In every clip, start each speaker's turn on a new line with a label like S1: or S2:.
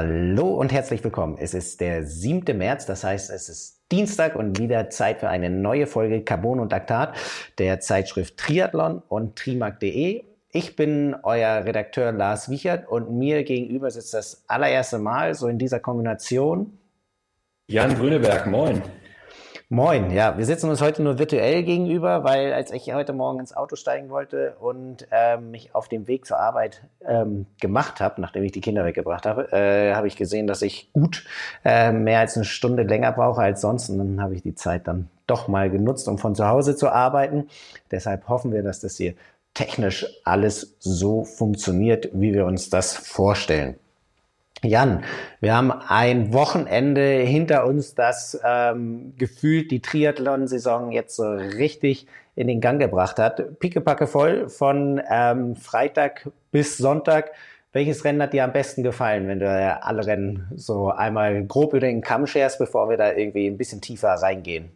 S1: Hallo und herzlich willkommen. Es ist der 7. März, das heißt, es ist Dienstag und wieder Zeit für eine neue Folge Carbon und Laktat der Zeitschrift Triathlon und trimark.de. Ich bin euer Redakteur Lars Wichert und mir gegenüber sitzt das allererste Mal so in dieser Kombination
S2: Jan Grüneberg, moin.
S1: Moin, ja, wir sitzen uns heute nur virtuell gegenüber, weil als ich heute Morgen ins Auto steigen wollte und ähm, mich auf dem Weg zur Arbeit ähm, gemacht habe, nachdem ich die Kinder weggebracht habe, äh, habe ich gesehen, dass ich gut äh, mehr als eine Stunde länger brauche als sonst und dann habe ich die Zeit dann doch mal genutzt, um von zu Hause zu arbeiten. Deshalb hoffen wir, dass das hier technisch alles so funktioniert, wie wir uns das vorstellen. Jan, wir haben ein Wochenende hinter uns, das ähm, gefühlt die Triathlon-Saison jetzt so richtig in den Gang gebracht hat. Pickepacke voll von ähm, Freitag bis Sonntag. Welches Rennen hat dir am besten gefallen, wenn du alle Rennen so einmal grob über den Kamm scherst, bevor wir da irgendwie ein bisschen tiefer reingehen?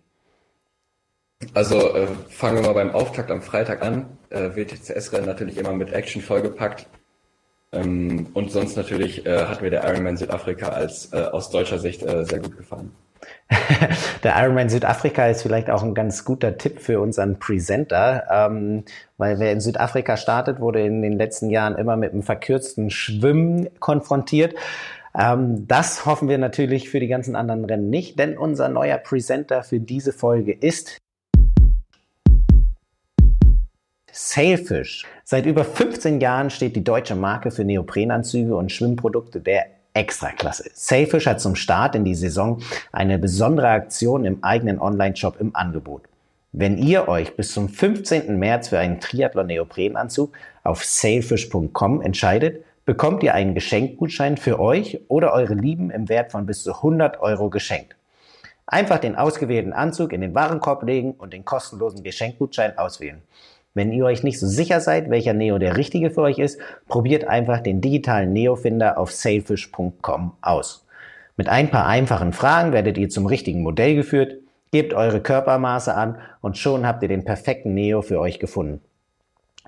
S2: Also äh, fangen wir mal beim Auftakt am Freitag an. Äh, WTCS-Rennen natürlich immer mit Action vollgepackt. Ähm, und sonst natürlich äh, hat mir der Ironman Südafrika als äh, aus deutscher Sicht äh, sehr gut gefallen.
S1: der Ironman Südafrika ist vielleicht auch ein ganz guter Tipp für unseren Presenter, ähm, weil wer in Südafrika startet, wurde in den letzten Jahren immer mit einem verkürzten Schwimmen konfrontiert. Ähm, das hoffen wir natürlich für die ganzen anderen Rennen nicht, denn unser neuer Presenter für diese Folge ist Sailfish. Seit über 15 Jahren steht die deutsche Marke für Neoprenanzüge und Schwimmprodukte der Extraklasse. Sailfish hat zum Start in die Saison eine besondere Aktion im eigenen Online-Shop im Angebot. Wenn ihr euch bis zum 15. März für einen Triathlon-Neoprenanzug auf sailfish.com entscheidet, bekommt ihr einen Geschenkgutschein für euch oder eure Lieben im Wert von bis zu 100 Euro geschenkt. Einfach den ausgewählten Anzug in den Warenkorb legen und den kostenlosen Geschenkgutschein auswählen. Wenn ihr euch nicht so sicher seid, welcher Neo der richtige für euch ist, probiert einfach den digitalen Neo-Finder auf sailfish.com aus. Mit ein paar einfachen Fragen werdet ihr zum richtigen Modell geführt, gebt eure Körpermaße an und schon habt ihr den perfekten Neo für euch gefunden.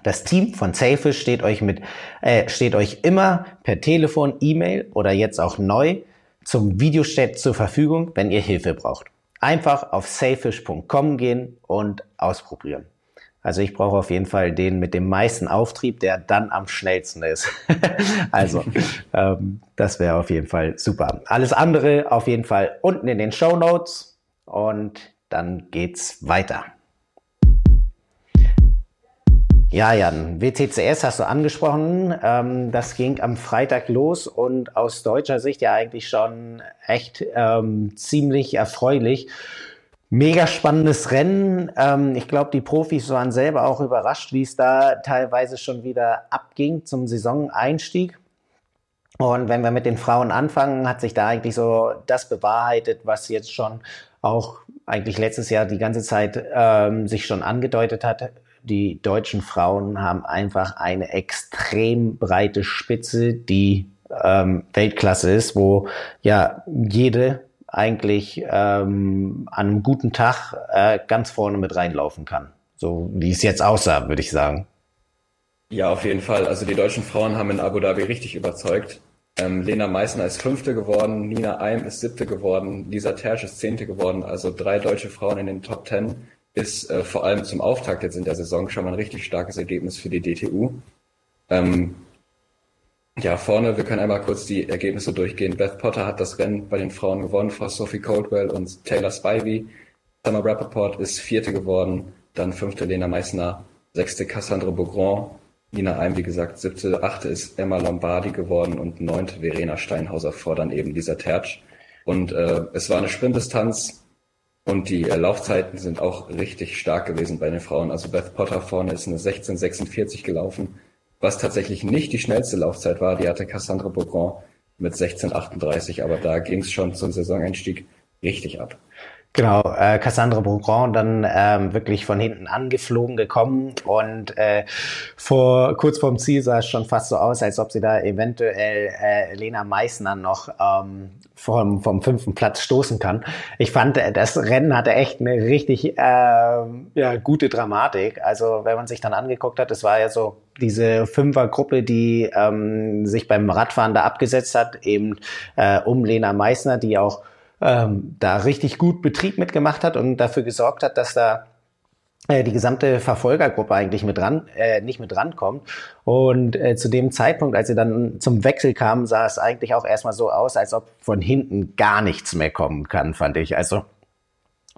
S1: Das Team von Sailfish steht euch mit, äh, steht euch immer per Telefon, E-Mail oder jetzt auch neu zum Videochat zur Verfügung, wenn ihr Hilfe braucht. Einfach auf sailfish.com gehen und ausprobieren. Also ich brauche auf jeden Fall den mit dem meisten Auftrieb, der dann am schnellsten ist. also ähm, das wäre auf jeden Fall super. Alles andere auf jeden Fall unten in den Show Notes und dann geht's weiter. Ja, Jan, WTCS hast du angesprochen. Ähm, das ging am Freitag los und aus deutscher Sicht ja eigentlich schon echt ähm, ziemlich erfreulich. Mega spannendes Rennen. Ähm, ich glaube, die Profis waren selber auch überrascht, wie es da teilweise schon wieder abging zum Saisoneinstieg. Und wenn wir mit den Frauen anfangen, hat sich da eigentlich so das bewahrheitet, was jetzt schon auch eigentlich letztes Jahr die ganze Zeit ähm, sich schon angedeutet hat. Die deutschen Frauen haben einfach eine extrem breite Spitze, die ähm, Weltklasse ist, wo ja jede eigentlich ähm, an einem guten Tag äh, ganz vorne mit reinlaufen kann. So wie es jetzt aussah, würde ich sagen.
S2: Ja, auf jeden Fall. Also die deutschen Frauen haben in Abu Dhabi richtig überzeugt. Ähm, Lena Meissner ist Fünfte geworden, Nina Eim ist Siebte geworden, Lisa Tersch ist Zehnte geworden. Also drei deutsche Frauen in den Top Ten ist äh, vor allem zum Auftakt jetzt in der Saison schon mal ein richtig starkes Ergebnis für die DTU. Ähm, ja, vorne, wir können einmal kurz die Ergebnisse durchgehen. Beth Potter hat das Rennen bei den Frauen gewonnen vor Sophie Coldwell und Taylor Spivey. Summer Rappaport ist Vierte geworden, dann Fünfte Lena Meissner, Sechste Cassandra Beaugrand, Nina Eim, wie gesagt, Siebte, Achte ist Emma Lombardi geworden und Neunte Verena Steinhauser vor dann eben dieser Tertsch. Und äh, es war eine Sprintdistanz und die äh, Laufzeiten sind auch richtig stark gewesen bei den Frauen. Also Beth Potter vorne ist eine 16,46 gelaufen was tatsächlich nicht die schnellste Laufzeit war, die hatte Cassandra Beaugrand mit 16,38, aber da ging es schon zum Saisoneinstieg richtig ab.
S1: Genau, äh, Cassandra Beaugrand dann ähm, wirklich von hinten angeflogen gekommen und äh, vor kurz vorm Ziel sah es schon fast so aus, als ob sie da eventuell äh, Lena Meissner noch ähm, vom, vom fünften Platz stoßen kann. Ich fand, äh, das Rennen hatte echt eine richtig äh, ja, gute Dramatik. Also wenn man sich dann angeguckt hat, es war ja so diese Fünfergruppe, die ähm, sich beim Radfahren da abgesetzt hat, eben äh, um Lena Meissner, die auch ähm, da richtig gut Betrieb mitgemacht hat und dafür gesorgt hat, dass da äh, die gesamte Verfolgergruppe eigentlich mit dran, äh, nicht mit rankommt. Und äh, zu dem Zeitpunkt, als sie dann zum Wechsel kamen, sah es eigentlich auch erstmal so aus, als ob von hinten gar nichts mehr kommen kann, fand ich. Also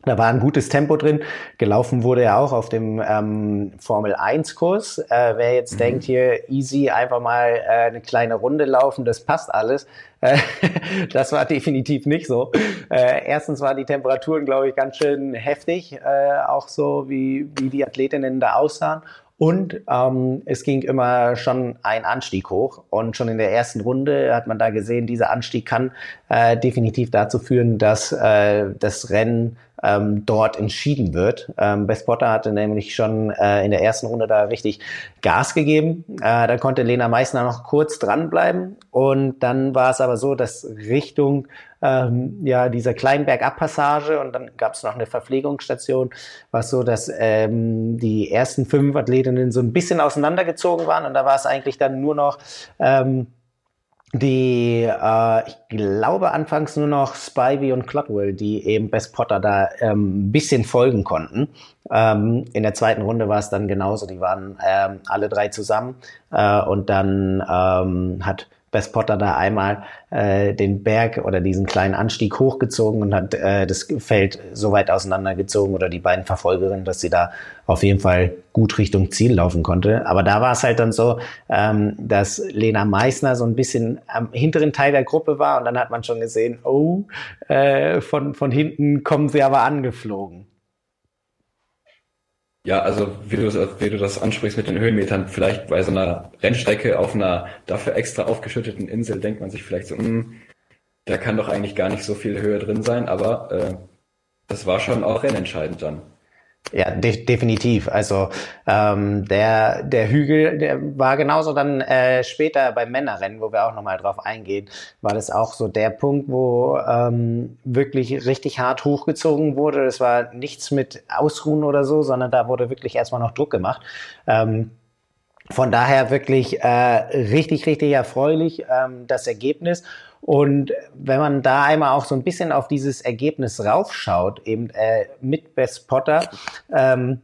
S1: da war ein gutes Tempo drin. Gelaufen wurde ja auch auf dem ähm, Formel 1 Kurs. Äh, wer jetzt mhm. denkt hier easy einfach mal äh, eine kleine Runde laufen, das passt alles. Äh, das war definitiv nicht so. Äh, erstens waren die Temperaturen, glaube ich, ganz schön heftig, äh, auch so wie, wie die Athletinnen da aussahen. Und ähm, es ging immer schon ein Anstieg hoch. Und schon in der ersten Runde hat man da gesehen, dieser Anstieg kann äh, definitiv dazu führen, dass äh, das Rennen ähm, dort entschieden wird. Ähm, Best Potter hatte nämlich schon äh, in der ersten Runde da richtig Gas gegeben. Äh, da konnte Lena Meissner noch kurz dranbleiben. Und dann war es aber so, dass Richtung ähm, ja dieser kleinen Bergabpassage und dann gab es noch eine Verpflegungsstation, war es so, dass ähm, die ersten fünf Athletinnen so ein bisschen auseinandergezogen waren und da war es eigentlich dann nur noch ähm, die, äh, ich glaube anfangs nur noch Spivey und Clotwell, die eben Best Potter da ähm, ein bisschen folgen konnten. Ähm, in der zweiten Runde war es dann genauso, die waren ähm, alle drei zusammen äh, und dann ähm, hat Bess Potter da einmal äh, den Berg oder diesen kleinen Anstieg hochgezogen und hat äh, das Feld so weit auseinandergezogen oder die beiden Verfolgerinnen, dass sie da auf jeden Fall gut Richtung Ziel laufen konnte. Aber da war es halt dann so, ähm, dass Lena Meissner so ein bisschen am hinteren Teil der Gruppe war und dann hat man schon gesehen, oh, äh, von, von hinten kommen sie aber angeflogen.
S2: Ja, also wie du, wie du das ansprichst mit den Höhenmetern, vielleicht bei so einer Rennstrecke auf einer dafür extra aufgeschütteten Insel denkt man sich vielleicht so, mh, hm, da kann doch eigentlich gar nicht so viel Höhe drin sein, aber äh, das war schon auch rennentscheidend dann.
S1: Ja, de definitiv. Also ähm, der der Hügel, der war genauso dann äh, später beim Männerrennen, wo wir auch nochmal drauf eingehen, war das auch so der Punkt, wo ähm, wirklich richtig hart hochgezogen wurde. Das war nichts mit Ausruhen oder so, sondern da wurde wirklich erstmal noch Druck gemacht. Ähm, von daher wirklich äh, richtig, richtig erfreulich ähm, das Ergebnis. Und wenn man da einmal auch so ein bisschen auf dieses Ergebnis raufschaut, eben äh, mit Best Potter, ähm,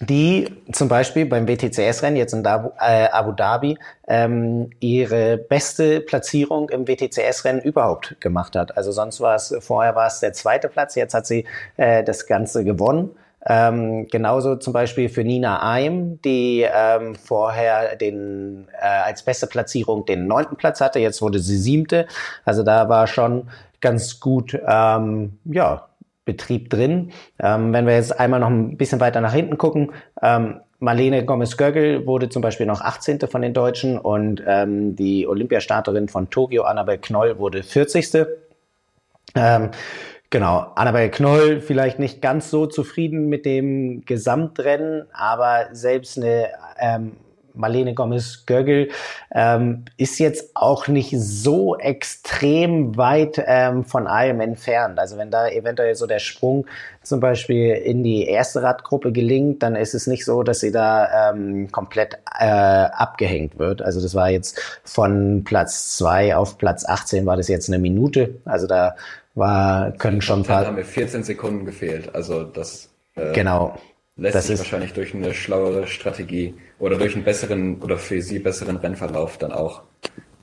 S1: die zum Beispiel beim WTCS-Rennen jetzt in Abu, äh, Abu Dhabi ähm, ihre beste Platzierung im WTCS-Rennen überhaupt gemacht hat. Also sonst war es, vorher war es der zweite Platz, jetzt hat sie äh, das Ganze gewonnen. Ähm, genauso zum Beispiel für Nina Eim, die ähm, vorher den äh, als beste Platzierung den neunten Platz hatte, jetzt wurde sie siebte. Also da war schon ganz gut ähm, ja, Betrieb drin. Ähm, wenn wir jetzt einmal noch ein bisschen weiter nach hinten gucken, ähm, Marlene Gomez-Göggel wurde zum Beispiel noch 18. von den Deutschen und ähm, die Olympiastarterin von Tokio, Annabel Knoll, wurde 40. Ähm, Genau, Annabelle Knoll vielleicht nicht ganz so zufrieden mit dem Gesamtrennen, aber selbst eine ähm, Marlene Gomez-Göggel ähm, ist jetzt auch nicht so extrem weit ähm, von allem entfernt. Also wenn da eventuell so der Sprung zum Beispiel in die erste Radgruppe gelingt, dann ist es nicht so, dass sie da ähm, komplett äh, abgehängt wird. Also das war jetzt von Platz zwei auf Platz 18 war das jetzt eine Minute. Also da war, können schon ein
S2: paar. Da haben mir 14 Sekunden gefehlt. Also das
S1: äh, genau.
S2: lässt das sich wahrscheinlich durch eine schlauere Strategie oder durch einen besseren oder für sie besseren Rennverlauf dann auch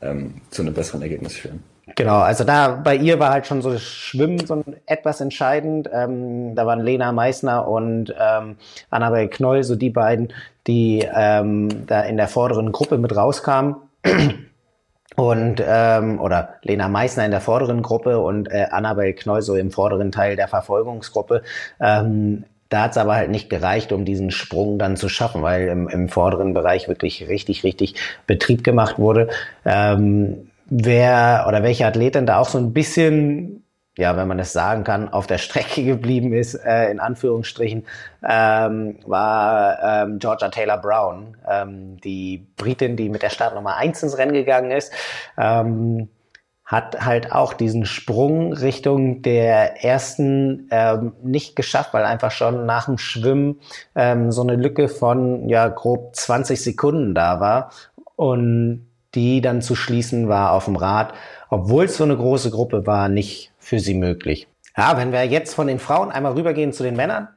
S2: ähm, zu einem besseren Ergebnis führen.
S1: Genau, also da bei ihr war halt schon so das Schwimmen so etwas entscheidend. Ähm, da waren Lena Meissner und ähm, Annabel Knoll, so die beiden, die ähm, da in der vorderen Gruppe mit rauskamen und ähm, oder Lena Meissner in der vorderen Gruppe und äh, Annabel Knoll so im vorderen Teil der Verfolgungsgruppe. Ähm, da hat es aber halt nicht gereicht, um diesen Sprung dann zu schaffen, weil im, im vorderen Bereich wirklich richtig, richtig Betrieb gemacht wurde. Ähm, wer oder welche Athletin da auch so ein bisschen ja, wenn man es sagen kann, auf der Strecke geblieben ist, äh, in Anführungsstrichen, ähm, war ähm, Georgia Taylor Brown, ähm, die Britin, die mit der Startnummer 1 ins Rennen gegangen ist. Ähm, hat halt auch diesen Sprung Richtung der ersten ähm, nicht geschafft, weil einfach schon nach dem Schwimmen ähm, so eine Lücke von ja grob 20 Sekunden da war und die dann zu schließen war auf dem Rad, obwohl es so eine große Gruppe war, nicht für sie möglich. Ja, wenn wir jetzt von den Frauen einmal rübergehen zu den Männern,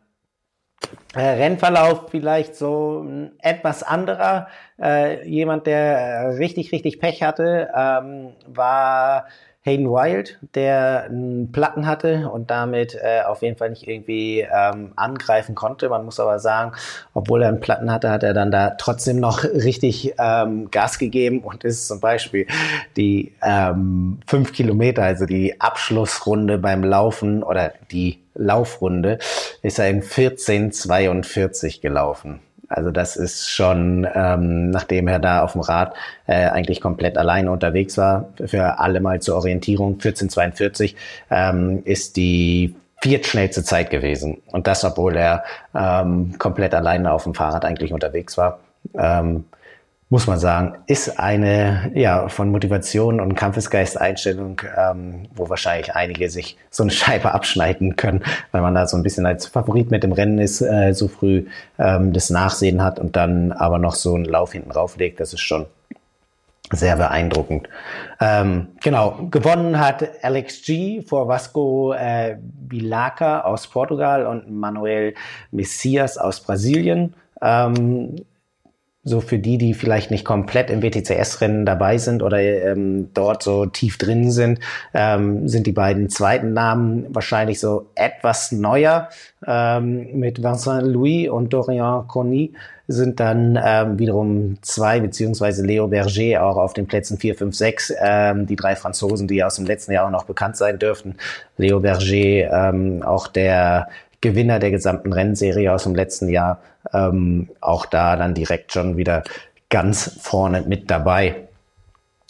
S1: äh, Rennverlauf vielleicht so ein etwas anderer. Äh, jemand, der richtig, richtig Pech hatte, ähm, war Hayden Wild, der einen Platten hatte und damit äh, auf jeden Fall nicht irgendwie ähm, angreifen konnte. Man muss aber sagen, obwohl er einen Platten hatte, hat er dann da trotzdem noch richtig ähm, Gas gegeben und ist zum Beispiel die ähm, fünf Kilometer, also die Abschlussrunde beim Laufen oder die Laufrunde, ist er in 14,42 gelaufen. Also das ist schon, ähm, nachdem er da auf dem Rad äh, eigentlich komplett alleine unterwegs war, für alle mal zur Orientierung, 1442 ähm, ist die viertschnellste Zeit gewesen. Und das, obwohl er ähm, komplett alleine auf dem Fahrrad eigentlich unterwegs war. Ähm, muss man sagen, ist eine ja von Motivation und Kampfesgeist Einstellung, ähm, wo wahrscheinlich einige sich so eine Scheibe abschneiden können, weil man da so ein bisschen als Favorit mit dem Rennen ist, äh, so früh ähm, das Nachsehen hat und dann aber noch so einen Lauf hinten rauflegt. Das ist schon sehr beeindruckend. Ähm, genau, gewonnen hat Alex G vor Vasco äh, Bilaca aus Portugal und Manuel Messias aus Brasilien. Ähm, so für die, die vielleicht nicht komplett im WTCS-Rennen dabei sind oder ähm, dort so tief drin sind, ähm, sind die beiden zweiten Namen wahrscheinlich so etwas neuer. Ähm, mit Vincent Louis und Dorian Conny sind dann ähm, wiederum zwei, beziehungsweise Leo Berger auch auf den Plätzen 4, 5, 6, ähm, die drei Franzosen, die aus dem letzten Jahr auch noch bekannt sein dürften. Leo Berger, ähm, auch der Gewinner der gesamten Rennserie aus dem letzten Jahr, ähm, auch da dann direkt schon wieder ganz vorne mit dabei.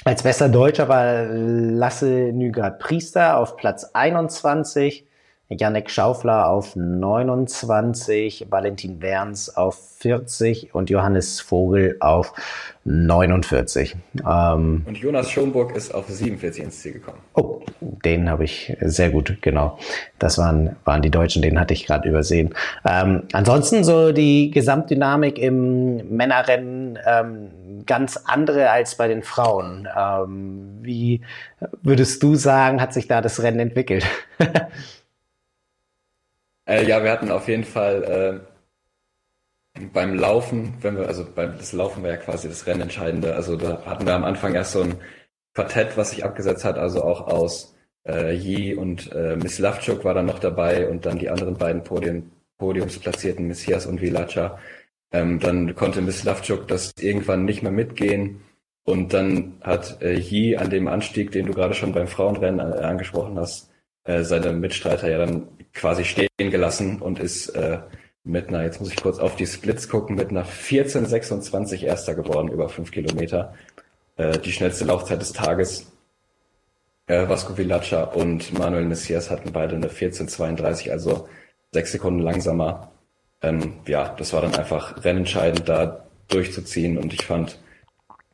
S1: Als bester Deutscher war Lasse Nygard Priester auf Platz 21, Janek Schaufler auf 29, Valentin Werns auf 40 und Johannes Vogel auf 49.
S2: Ähm, und Jonas Schomburg ist auf 47 ins Ziel gekommen.
S1: Oh, den habe ich sehr gut, genau. Das waren, waren die Deutschen, den hatte ich gerade übersehen. Ähm, ansonsten so die Gesamtdynamik im Männerrennen ähm, ganz andere als bei den Frauen. Ähm, wie würdest du sagen, hat sich da das Rennen entwickelt?
S2: Äh, ja, wir hatten auf jeden Fall äh, beim Laufen, wenn wir, also beim das Laufen war ja quasi das Rennentscheidende. Also da hatten wir am Anfang erst so ein Quartett, was sich abgesetzt hat, also auch aus äh, Yi und äh, Miss Lavchuk war dann noch dabei und dann die anderen beiden Podium, Podiumsplatzierten, Messias und Vilacha. Ähm, dann konnte Miss Lavchuk das irgendwann nicht mehr mitgehen. Und dann hat äh, Yi an dem Anstieg, den du gerade schon beim Frauenrennen äh, angesprochen hast, äh, seine Mitstreiter ja dann quasi stehen gelassen und ist äh, mit einer, jetzt muss ich kurz auf die Splits gucken, mit einer 14,26 Erster geworden über fünf Kilometer. Äh, die schnellste Laufzeit des Tages. Äh, Vasco Villacha und Manuel Messias hatten beide eine 14,32, also sechs Sekunden langsamer. Ähm, ja, das war dann einfach rennentscheidend, da durchzuziehen und ich fand,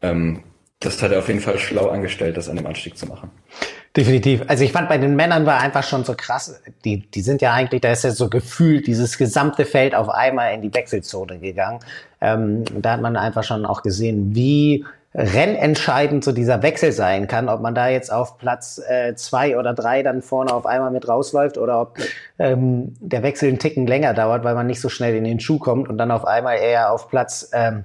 S2: ähm, das hat er auf jeden Fall schlau angestellt, das an dem Anstieg zu machen.
S1: Definitiv. Also ich fand bei den Männern war einfach schon so krass, die, die sind ja eigentlich, da ist ja so gefühlt dieses gesamte Feld auf einmal in die Wechselzone gegangen. Ähm, da hat man einfach schon auch gesehen, wie rennentscheidend so dieser Wechsel sein kann, ob man da jetzt auf Platz äh, zwei oder drei dann vorne auf einmal mit rausläuft oder ob ähm, der Wechsel einen Ticken länger dauert, weil man nicht so schnell in den Schuh kommt und dann auf einmal eher auf Platz ähm,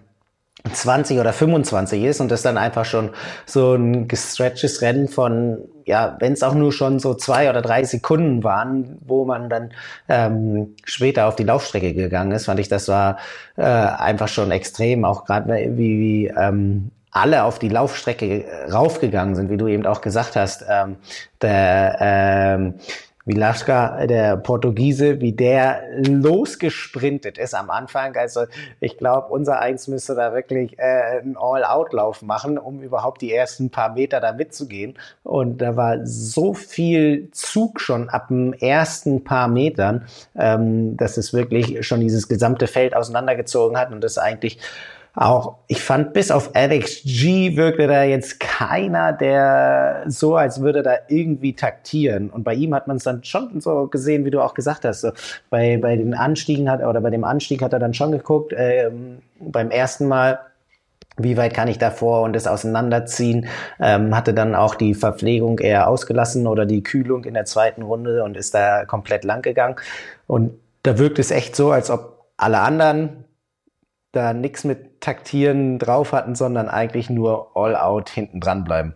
S1: 20 oder 25 ist und das dann einfach schon so ein gestretchtes Rennen von, ja, wenn es auch nur schon so zwei oder drei Sekunden waren, wo man dann ähm, später auf die Laufstrecke gegangen ist, fand ich, das war äh, einfach schon extrem, auch gerade wie, wie ähm, alle auf die Laufstrecke raufgegangen sind, wie du eben auch gesagt hast. Ähm, der ähm, Milaschka, der Portugiese, wie der losgesprintet ist am Anfang. Also ich glaube, unser Eins müsste da wirklich äh, einen All-Out-Lauf machen, um überhaupt die ersten paar Meter da mitzugehen. Und da war so viel Zug schon ab dem ersten paar Metern, ähm, dass es wirklich schon dieses gesamte Feld auseinandergezogen hat und das eigentlich auch, ich fand, bis auf Alex G wirkte da jetzt keiner, der so, als würde da irgendwie taktieren. Und bei ihm hat man es dann schon so gesehen, wie du auch gesagt hast. So, bei, bei den Anstiegen hat, oder bei dem Anstieg hat er dann schon geguckt, ähm, beim ersten Mal, wie weit kann ich davor und das auseinanderziehen, ähm, hatte dann auch die Verpflegung eher ausgelassen oder die Kühlung in der zweiten Runde und ist da komplett lang gegangen. Und da wirkt es echt so, als ob alle anderen da nichts mit Taktieren drauf hatten, sondern eigentlich nur all out hinten dran bleiben.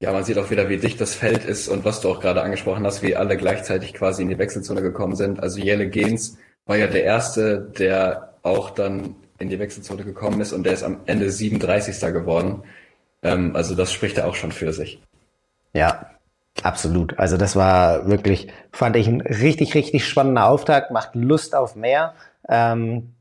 S2: Ja, man sieht auch wieder, wie dicht das Feld ist und was du auch gerade angesprochen hast, wie alle gleichzeitig quasi in die Wechselzone gekommen sind. Also Jelle Gens war ja der Erste, der auch dann in die Wechselzone gekommen ist und der ist am Ende 37. geworden. Ähm, also das spricht ja auch schon für sich.
S1: Ja, absolut. Also das war wirklich, fand ich ein richtig, richtig spannender Auftakt, macht Lust auf mehr. Ähm,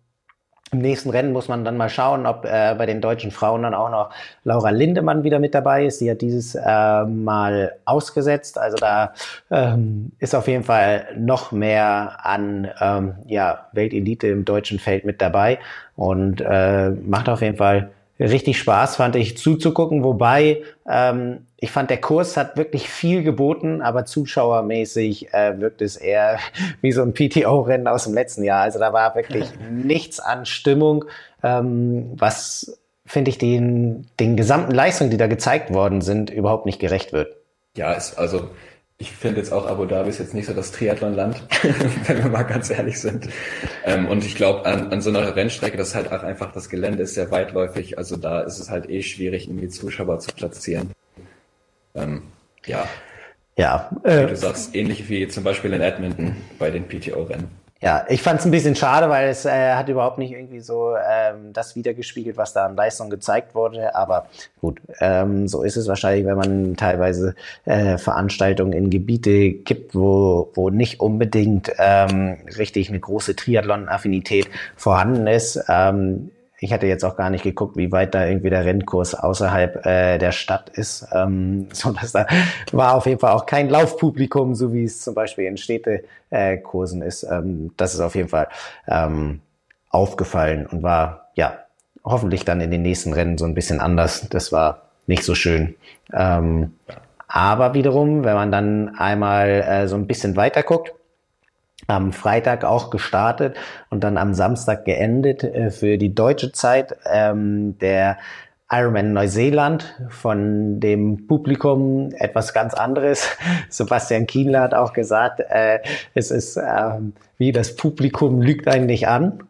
S1: im nächsten Rennen muss man dann mal schauen, ob äh, bei den deutschen Frauen dann auch noch Laura Lindemann wieder mit dabei ist. Sie hat dieses äh, Mal ausgesetzt. Also da ähm, ist auf jeden Fall noch mehr an ähm, ja, Weltelite im deutschen Feld mit dabei und äh, macht auf jeden Fall richtig Spaß, fand ich zuzugucken. Wobei ähm, ich fand, der Kurs hat wirklich viel geboten, aber zuschauermäßig äh, wirkt es eher wie so ein PTO-Rennen aus dem letzten Jahr. Also da war wirklich nichts an Stimmung, ähm, was finde ich den, den gesamten Leistungen, die da gezeigt worden sind, überhaupt nicht gerecht wird.
S2: Ja, ist also ich finde jetzt auch Abu Dhabi ist jetzt nicht so das Triathlonland, wenn wir mal ganz ehrlich sind. Ähm, und ich glaube, an, an so einer Rennstrecke, das ist halt auch einfach, das Gelände ist sehr weitläufig, also da ist es halt eh schwierig, irgendwie Zuschauer zu platzieren. Ähm, ja. Ja. Äh, wie du sagst, ähnlich wie zum Beispiel in Edmonton bei den PTO-Rennen.
S1: Ja, ich fand es ein bisschen schade, weil es äh, hat überhaupt nicht irgendwie so ähm, das wiedergespiegelt, was da an Leistung gezeigt wurde. Aber gut, ähm, so ist es wahrscheinlich, wenn man teilweise äh, Veranstaltungen in Gebiete gibt, wo, wo nicht unbedingt ähm, richtig eine große Triathlon-Affinität vorhanden ist. Ähm, ich hatte jetzt auch gar nicht geguckt, wie weit da irgendwie der Rennkurs außerhalb äh, der Stadt ist. Ähm, so dass da war auf jeden Fall auch kein Laufpublikum, so wie es zum Beispiel in Städtekursen ist. Ähm, das ist auf jeden Fall ähm, aufgefallen und war ja hoffentlich dann in den nächsten Rennen so ein bisschen anders. Das war nicht so schön. Ähm, aber wiederum, wenn man dann einmal äh, so ein bisschen weiter guckt, am Freitag auch gestartet und dann am Samstag geendet äh, für die deutsche Zeit. Ähm, der Ironman Neuseeland von dem Publikum etwas ganz anderes. Sebastian Kienler hat auch gesagt, äh, es ist ähm, wie das Publikum lügt eigentlich an.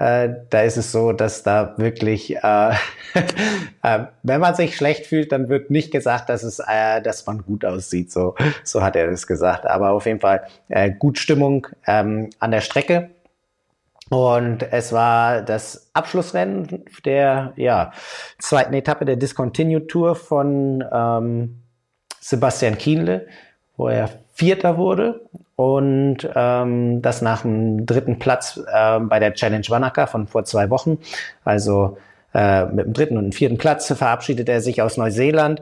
S1: Äh, da ist es so, dass da wirklich, äh, äh, wenn man sich schlecht fühlt, dann wird nicht gesagt, dass es, äh, dass man gut aussieht. So, so hat er das gesagt. Aber auf jeden Fall äh, gut Stimmung ähm, an der Strecke. Und es war das Abschlussrennen der ja, zweiten Etappe der Discontinued Tour von ähm, Sebastian Kienle, wo er Vierter wurde und ähm, das nach dem dritten Platz äh, bei der Challenge Wanaka von vor zwei Wochen. Also äh, mit dem dritten und vierten Platz verabschiedet er sich aus Neuseeland.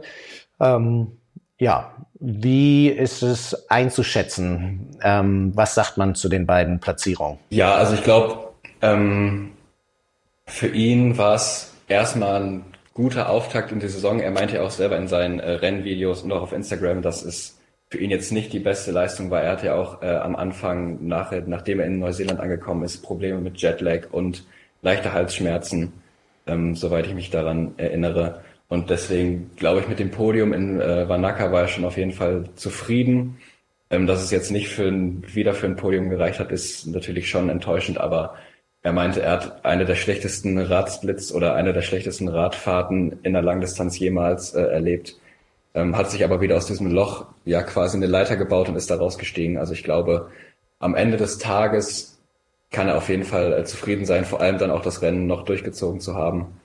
S1: Ähm, ja, wie ist es einzuschätzen? Ähm, was sagt man zu den beiden Platzierungen?
S2: Ja, also ich glaube, ähm, für ihn war es erstmal ein guter Auftakt in die Saison. Er meinte ja auch selber in seinen äh, Rennvideos und auch auf Instagram, dass es für ihn jetzt nicht die beste Leistung war. Er hatte ja auch äh, am Anfang, nach, nachdem er in Neuseeland angekommen ist, Probleme mit Jetlag und leichte Halsschmerzen, ähm, soweit ich mich daran erinnere. Und deswegen glaube ich, mit dem Podium in äh, Wanaka war er schon auf jeden Fall zufrieden. Ähm, dass es jetzt nicht für ein, wieder für ein Podium gereicht hat, ist natürlich schon enttäuschend, aber er meinte, er hat eine der schlechtesten Radsplits oder eine der schlechtesten Radfahrten in der Langdistanz jemals äh, erlebt ähm, hat sich aber wieder aus diesem Loch ja quasi eine Leiter gebaut und ist da rausgestiegen. Also ich glaube, am Ende des Tages kann er auf jeden Fall äh, zufrieden sein, vor allem dann auch das Rennen noch durchgezogen zu haben.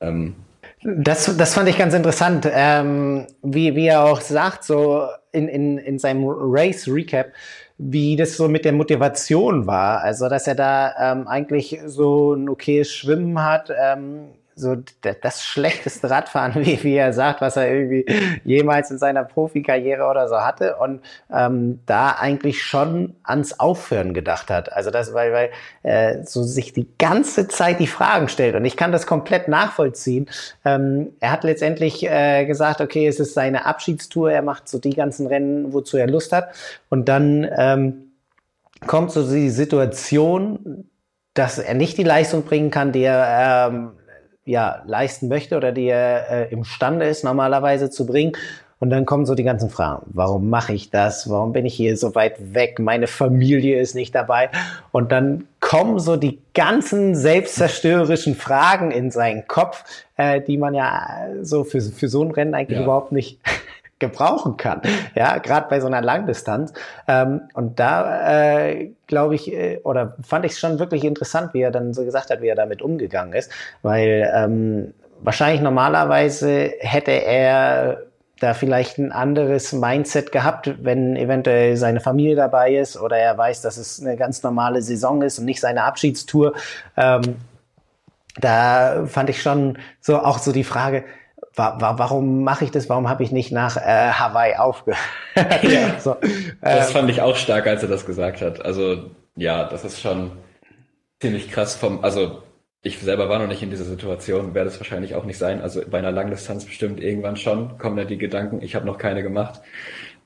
S1: Ähm, das, das fand ich ganz interessant, ähm, wie, wie er auch sagt, so in, in, in seinem Race Recap, wie das so mit der Motivation war. Also, dass er da ähm, eigentlich so ein okayes Schwimmen hat, ähm, so das schlechteste Radfahren, wie, wie er sagt, was er irgendwie jemals in seiner Profikarriere oder so hatte und ähm, da eigentlich schon ans Aufhören gedacht hat. Also das, weil, weil äh, so sich die ganze Zeit die Fragen stellt und ich kann das komplett nachvollziehen. Ähm, er hat letztendlich äh, gesagt, okay, es ist seine Abschiedstour, er macht so die ganzen Rennen, wozu er Lust hat und dann ähm, kommt so die Situation, dass er nicht die Leistung bringen kann, die er ähm, ja, leisten möchte oder die er äh, imstande ist, normalerweise zu bringen. Und dann kommen so die ganzen Fragen. Warum mache ich das? Warum bin ich hier so weit weg? Meine Familie ist nicht dabei. Und dann kommen so die ganzen selbstzerstörerischen Fragen in seinen Kopf, äh, die man ja so für, für so ein Rennen eigentlich ja. überhaupt nicht gebrauchen kann. Ja, gerade bei so einer Langdistanz. Ähm, und da äh, glaube ich, äh, oder fand ich es schon wirklich interessant, wie er dann so gesagt hat, wie er damit umgegangen ist. Weil ähm, wahrscheinlich normalerweise hätte er da vielleicht ein anderes Mindset gehabt, wenn eventuell seine Familie dabei ist oder er weiß, dass es eine ganz normale Saison ist und nicht seine Abschiedstour. Ähm, da fand ich schon so auch so die Frage, wa wa warum mache ich das? Warum habe ich nicht nach äh, Hawaii aufgehört?
S2: ja. so, äh, das fand ich auch stark, als er das gesagt hat. Also ja, das ist schon ziemlich krass vom, also ich selber war noch nicht in dieser Situation, werde es wahrscheinlich auch nicht sein. Also bei einer Langdistanz bestimmt irgendwann schon kommen da die Gedanken, ich habe noch keine gemacht.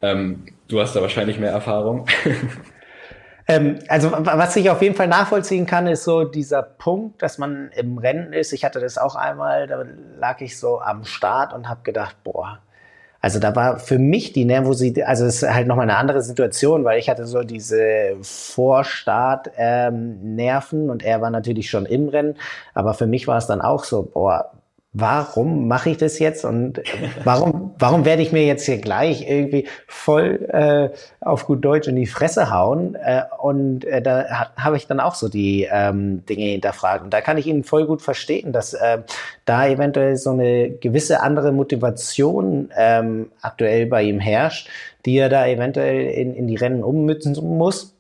S2: Ähm, du hast da wahrscheinlich mehr Erfahrung.
S1: Ähm, also was ich auf jeden Fall nachvollziehen kann, ist so dieser Punkt, dass man im Rennen ist. Ich hatte das auch einmal, da lag ich so am Start und habe gedacht, boah, also da war für mich die Nervosität, also es ist halt nochmal eine andere Situation, weil ich hatte so diese Vorstart-Nerven ähm, und er war natürlich schon im Rennen, aber für mich war es dann auch so, boah, warum mache ich das jetzt und warum, warum werde ich mir jetzt hier gleich irgendwie voll äh, auf gut Deutsch in die Fresse hauen? Äh, und äh, da habe ich dann auch so die ähm, Dinge hinterfragt. Und da kann ich ihn voll gut verstehen, dass äh, da eventuell so eine gewisse andere Motivation ähm, aktuell bei ihm herrscht, die er da eventuell in, in die Rennen ummützen muss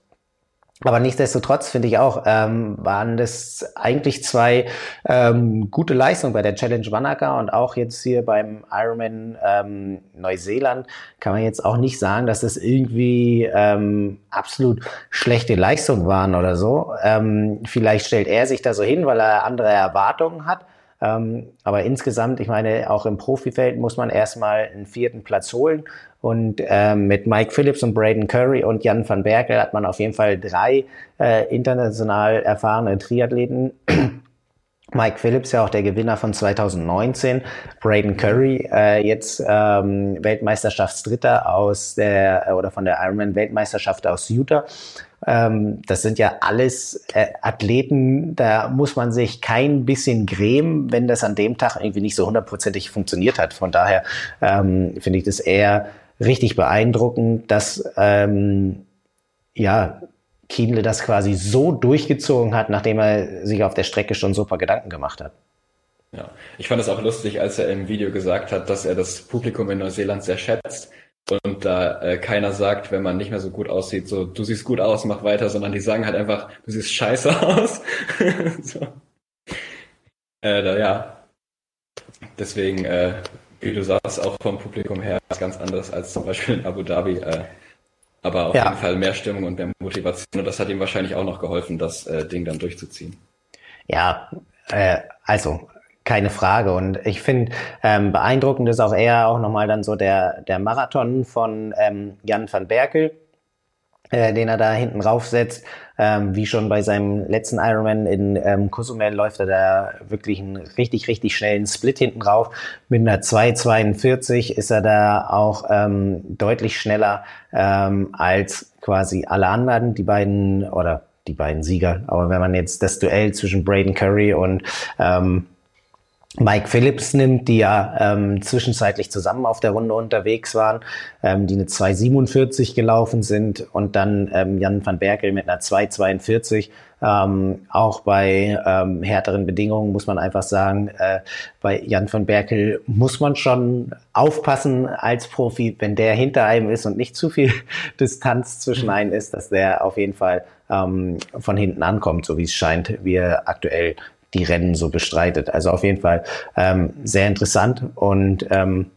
S1: aber nichtsdestotrotz finde ich auch, ähm, waren das eigentlich zwei ähm, gute Leistungen bei der Challenge Wanaka und auch jetzt hier beim Ironman ähm, Neuseeland kann man jetzt auch nicht sagen, dass das irgendwie ähm, absolut schlechte Leistungen waren oder so. Ähm, vielleicht stellt er sich da so hin, weil er andere Erwartungen hat. Ähm, aber insgesamt, ich meine, auch im Profifeld muss man erstmal einen vierten Platz holen. Und ähm, mit Mike Phillips und Braden Curry und Jan van Berkel hat man auf jeden Fall drei äh, international erfahrene Triathleten. Mike Phillips ja auch der Gewinner von 2019, Braden Curry äh, jetzt ähm, Weltmeisterschaftsdritter aus der oder von der Ironman Weltmeisterschaft aus Utah. Ähm, das sind ja alles äh, Athleten, da muss man sich kein bisschen grämen, wenn das an dem Tag irgendwie nicht so hundertprozentig funktioniert hat. Von daher ähm, finde ich das eher richtig beeindruckend, dass ähm, ja Kienle das quasi so durchgezogen hat, nachdem er sich auf der Strecke schon super Gedanken gemacht hat.
S2: Ja, ich fand es auch lustig, als er im Video gesagt hat, dass er das Publikum in Neuseeland sehr schätzt und da äh, keiner sagt, wenn man nicht mehr so gut aussieht, so du siehst gut aus, mach weiter, sondern die sagen halt einfach, du siehst scheiße aus. so. äh, da, ja, deswegen äh, wie du sagst, auch vom Publikum her ist ganz anders als zum Beispiel in Abu Dhabi. Äh, aber auf ja. jeden Fall mehr Stimmung und mehr Motivation. Und das hat ihm wahrscheinlich auch noch geholfen, das äh, Ding dann durchzuziehen.
S1: Ja, äh, also keine Frage. Und ich finde, ähm, beeindruckend ist auch eher auch nochmal dann so der, der Marathon von ähm, Jan van Berkel, äh, den er da hinten raufsetzt. Ähm, wie schon bei seinem letzten Ironman in ähm, Cozumel läuft er da wirklich einen richtig, richtig schnellen Split hinten rauf. Mit einer 2,42 ist er da auch ähm, deutlich schneller ähm, als quasi alle anderen, die beiden oder die beiden Sieger. Aber wenn man jetzt das Duell zwischen Braden Curry und ähm, Mike Phillips nimmt, die ja ähm, zwischenzeitlich zusammen auf der Runde unterwegs waren, ähm, die eine 2,47 gelaufen sind und dann ähm, Jan van Berkel mit einer 2,42. Ähm, auch bei ähm, härteren Bedingungen muss man einfach sagen, äh, bei Jan van Berkel muss man schon aufpassen als Profi, wenn der hinter einem ist und nicht zu viel Distanz zwischen einen ist, dass der auf jeden Fall ähm, von hinten ankommt, so wie es scheint, wie er aktuell die Rennen so bestreitet. Also auf jeden Fall ähm, sehr interessant und ähm,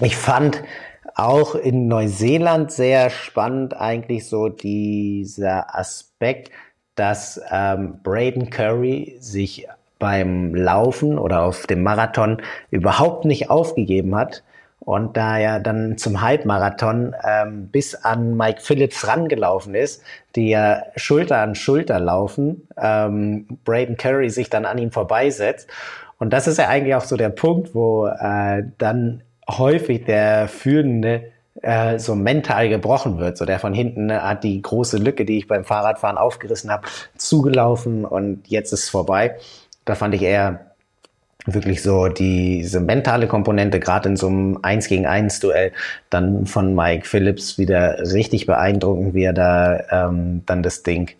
S1: ich fand auch in Neuseeland sehr spannend eigentlich so dieser Aspekt, dass ähm, Braden Curry sich beim Laufen oder auf dem Marathon überhaupt nicht aufgegeben hat, und da er dann zum Halbmarathon ähm, bis an Mike Phillips rangelaufen ist, die ja Schulter an Schulter laufen, ähm, Braden Curry sich dann an ihm vorbeisetzt. Und das ist ja eigentlich auch so der Punkt, wo äh, dann häufig der Führende äh, so mental gebrochen wird. So der von hinten ne, hat die große Lücke, die ich beim Fahrradfahren aufgerissen habe, zugelaufen und jetzt ist es vorbei. Da fand ich eher wirklich so diese mentale Komponente, gerade in so einem Eins gegen eins Duell, dann von Mike Phillips wieder richtig beeindruckend, wie er da ähm, dann das Ding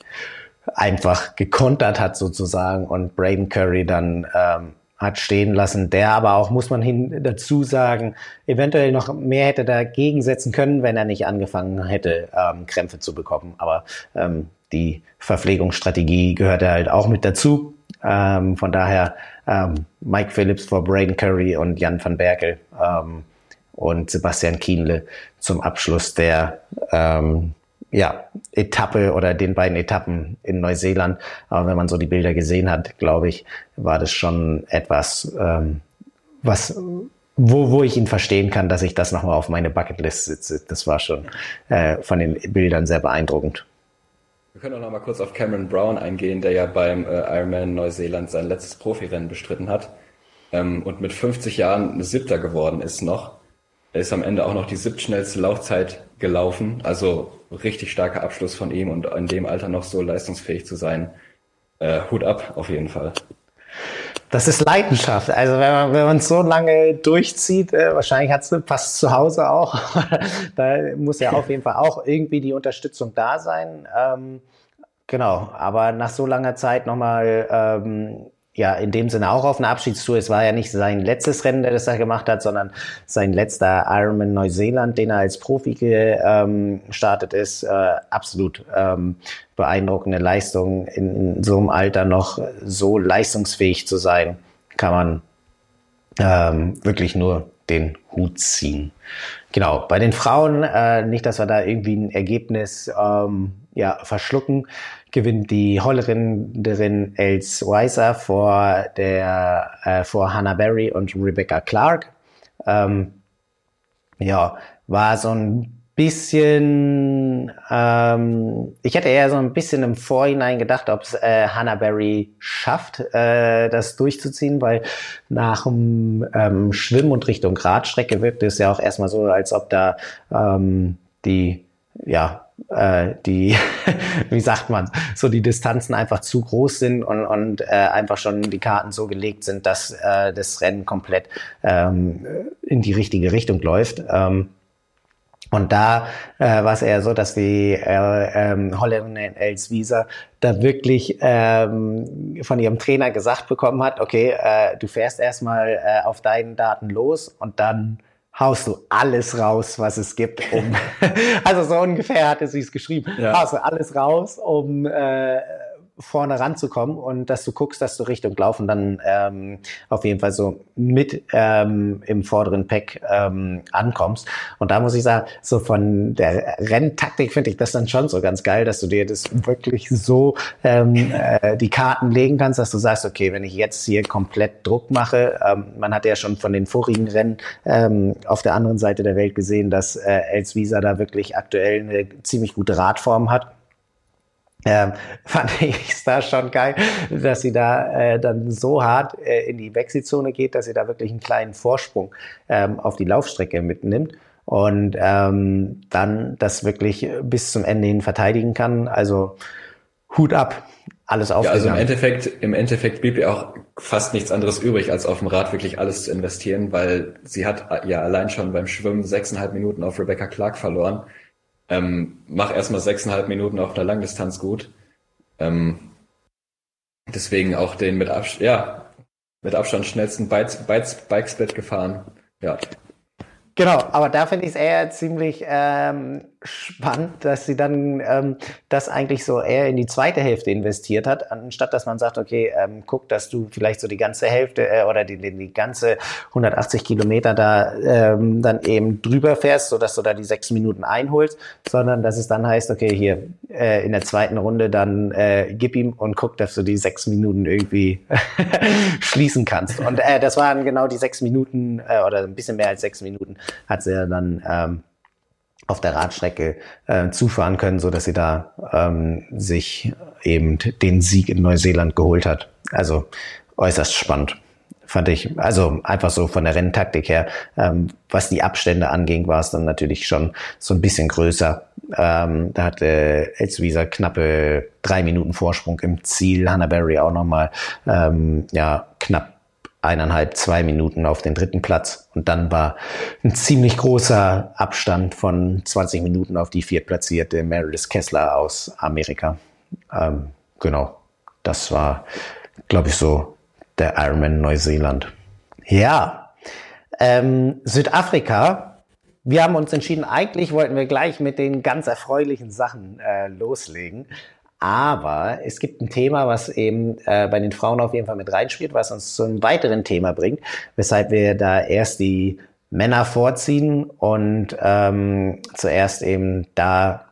S1: einfach gekontert hat sozusagen und Braden Curry dann ähm, hat stehen lassen, der aber auch, muss man hin dazu sagen, eventuell noch mehr hätte dagegen setzen können, wenn er nicht angefangen hätte, ähm, Krämpfe zu bekommen. Aber ähm, die Verpflegungsstrategie gehörte halt auch mit dazu. Ähm, von daher ähm, Mike Phillips vor Braden Curry und Jan van Berkel ähm, und Sebastian Kienle zum Abschluss der ähm, ja, Etappe oder den beiden Etappen in Neuseeland. Aber wenn man so die Bilder gesehen hat, glaube ich, war das schon etwas, ähm, was wo, wo ich ihn verstehen kann, dass ich das nochmal auf meine Bucketlist sitze. Das war schon äh, von den Bildern sehr beeindruckend.
S2: Wir können auch noch mal kurz auf Cameron Brown eingehen, der ja beim äh, Ironman Neuseeland sein letztes Profirennen bestritten hat ähm, und mit 50 Jahren Siebter geworden ist noch. Er ist am Ende auch noch die siebtschnellste Laufzeit gelaufen, also richtig starker Abschluss von ihm und in dem Alter noch so leistungsfähig zu sein. Äh, Hut ab, auf jeden Fall.
S1: Das ist Leidenschaft. Also wenn man, wenn man so lange durchzieht, äh, wahrscheinlich hat es fast zu Hause auch. da muss ja auf jeden Fall auch irgendwie die Unterstützung da sein. Ähm, genau, aber nach so langer Zeit nochmal ähm, ja in dem Sinne auch auf eine Abschiedstour. Es war ja nicht sein letztes Rennen, der das er gemacht hat, sondern sein letzter Ironman Neuseeland, den er als Profi gestartet ist. Äh, absolut ähm, beeindruckende Leistung in, in so einem Alter noch so leistungsfähig zu sein, kann man ähm, wirklich nur den Hut ziehen. Genau, bei den Frauen, äh, nicht, dass wir da irgendwie ein Ergebnis ähm, ja, verschlucken gewinnt die Holländerin Els Weiser vor der äh, vor Hannah Berry und Rebecca Clark. Ähm, ja, war so ein bisschen, ähm, ich hätte eher so ein bisschen im Vorhinein gedacht, ob es äh, Hannah Berry schafft, äh, das durchzuziehen, weil nach dem ähm, Schwimmen und Richtung Radstrecke wirkt es ja auch erstmal so, als ob da ähm, die ja äh, die, wie sagt man, so die Distanzen einfach zu groß sind und, und äh, einfach schon die Karten so gelegt sind, dass äh, das Rennen komplett ähm, in die richtige Richtung läuft. Ähm, und da äh, war es eher so, dass die äh, ähm, Holländerin Els Wieser da wirklich ähm, von ihrem Trainer gesagt bekommen hat, okay, äh, du fährst erstmal äh, auf deinen Daten los und dann haust du alles raus, was es gibt, um also so ungefähr hatte sie es geschrieben, ja. haust du alles raus, um äh, vorne ranzukommen und dass du guckst, dass du Richtung Laufen dann ähm, auf jeden Fall so mit ähm, im vorderen Pack ähm, ankommst. Und da muss ich sagen, so von der Renntaktik finde ich das dann schon so ganz geil, dass du dir das wirklich so ähm, äh, die Karten legen kannst, dass du sagst, okay, wenn ich jetzt hier komplett Druck mache, ähm, man hat ja schon von den vorigen Rennen ähm, auf der anderen Seite der Welt gesehen, dass äh, Elsvisa da wirklich aktuell eine ziemlich gute Radform hat ähm, fand ich es da schon geil, dass sie da äh, dann so hart äh, in die Wechselzone geht, dass sie da wirklich einen kleinen Vorsprung ähm, auf die Laufstrecke mitnimmt und ähm, dann das wirklich bis zum Ende hin verteidigen kann. Also Hut ab. alles aufgegangen.
S2: Ja, also im Endeffekt, im Endeffekt blieb ihr auch fast nichts anderes übrig, als auf dem Rad wirklich alles zu investieren, weil sie hat ja allein schon beim Schwimmen sechseinhalb Minuten auf Rebecca Clark verloren. Ähm, mach erstmal sechseinhalb Minuten auf der Langdistanz gut. Ähm, deswegen auch den mit, Abs ja, mit Abstand schnellsten Bike-Split gefahren. Ja,
S1: Genau, aber da finde ich es eher ziemlich ähm, spannend, dass sie dann ähm, das eigentlich so eher in die zweite Hälfte investiert hat, anstatt dass man sagt, okay, ähm, guck, dass du vielleicht so die ganze Hälfte äh, oder die, die, die ganze 180 Kilometer da ähm, dann eben drüber fährst, so dass du da die sechs Minuten einholst, sondern dass es dann heißt, okay, hier äh, in der zweiten Runde dann äh, gib ihm und guck, dass du die sechs Minuten irgendwie schließen kannst. Und äh, das waren genau die sechs Minuten äh, oder ein bisschen mehr als sechs Minuten hat sie ja dann ähm, auf der Radstrecke äh, zufahren können, so dass sie da ähm, sich eben den Sieg in Neuseeland geholt hat. Also äußerst spannend fand ich, also einfach so von der Renntaktik her, ähm, was die Abstände anging, war es dann natürlich schon so ein bisschen größer. Ähm, da hatte Elswieser knappe drei Minuten Vorsprung im Ziel, Hannah Berry auch nochmal ähm, ja, knapp eineinhalb, zwei Minuten auf den dritten Platz. Und dann war ein ziemlich großer Abstand von 20 Minuten auf die viertplatzierte Meredith Kessler aus Amerika. Ähm, genau, das war, glaube ich, so der Ironman Neuseeland. Ja, ähm, Südafrika. Wir haben uns entschieden, eigentlich wollten wir gleich mit den ganz erfreulichen Sachen äh, loslegen. Aber es gibt ein Thema, was eben äh, bei den Frauen auf jeden Fall mit reinspielt, was uns zu einem weiteren Thema bringt, weshalb wir da erst die Männer vorziehen und ähm, zuerst eben da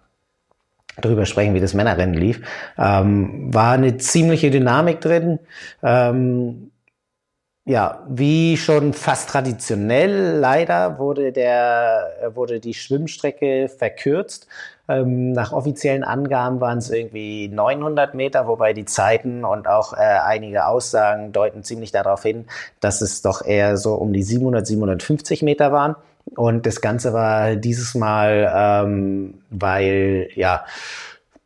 S1: drüber sprechen, wie das Männerrennen lief. Ähm, war eine ziemliche Dynamik drin. Ähm, ja, wie schon fast traditionell leider wurde der wurde die Schwimmstrecke verkürzt ähm, nach offiziellen Angaben waren es irgendwie 900 Meter, wobei die Zeiten und auch äh, einige Aussagen deuten ziemlich darauf hin, dass es doch eher so um die 700, 750 Meter waren. Und das Ganze war dieses Mal, ähm, weil ja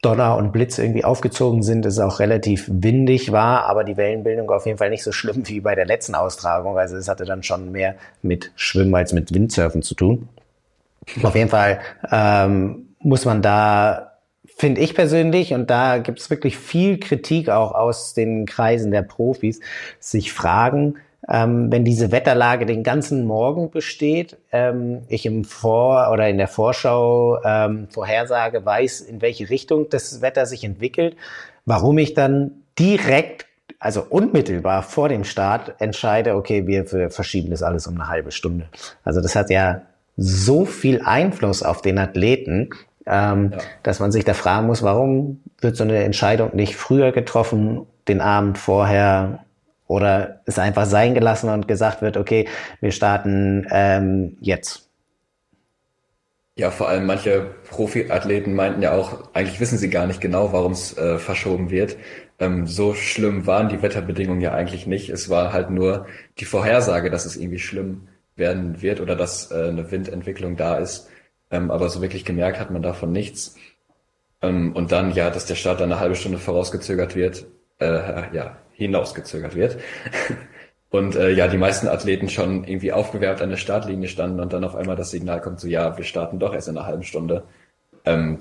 S1: Donner und Blitz irgendwie aufgezogen sind, es auch relativ windig war, aber die Wellenbildung auf jeden Fall nicht so schlimm wie bei der letzten Austragung. Also es hatte dann schon mehr mit Schwimmen als mit Windsurfen zu tun. Auf jeden Fall ähm, muss man da, finde ich persönlich, und da gibt es wirklich viel Kritik auch aus den Kreisen der Profis, sich fragen, ähm, wenn diese Wetterlage den ganzen Morgen besteht, ähm, ich im Vor- oder in der Vorschau ähm, Vorhersage weiß, in welche Richtung das Wetter sich entwickelt, warum ich dann direkt, also unmittelbar vor dem Start entscheide, okay, wir verschieben das alles um eine halbe Stunde. Also das hat ja so viel Einfluss auf den Athleten, ähm, ja. dass man sich da fragen muss, warum wird so eine Entscheidung nicht früher getroffen, den Abend vorher oder ist einfach sein gelassen und gesagt wird, okay, wir starten ähm, jetzt.
S2: Ja, vor allem manche Profiathleten meinten ja auch, eigentlich wissen sie gar nicht genau, warum es äh, verschoben wird. Ähm, so schlimm waren die Wetterbedingungen ja eigentlich nicht. Es war halt nur die Vorhersage, dass es irgendwie schlimm werden wird oder dass äh, eine Windentwicklung da ist. Ähm, aber so wirklich gemerkt hat man davon nichts. Ähm, und dann, ja, dass der Start dann eine halbe Stunde vorausgezögert wird, äh, ja, hinausgezögert wird. und äh, ja, die meisten Athleten schon irgendwie aufgewärmt an der Startlinie standen und dann auf einmal das Signal kommt, so ja, wir starten doch erst in einer halben Stunde. Ähm,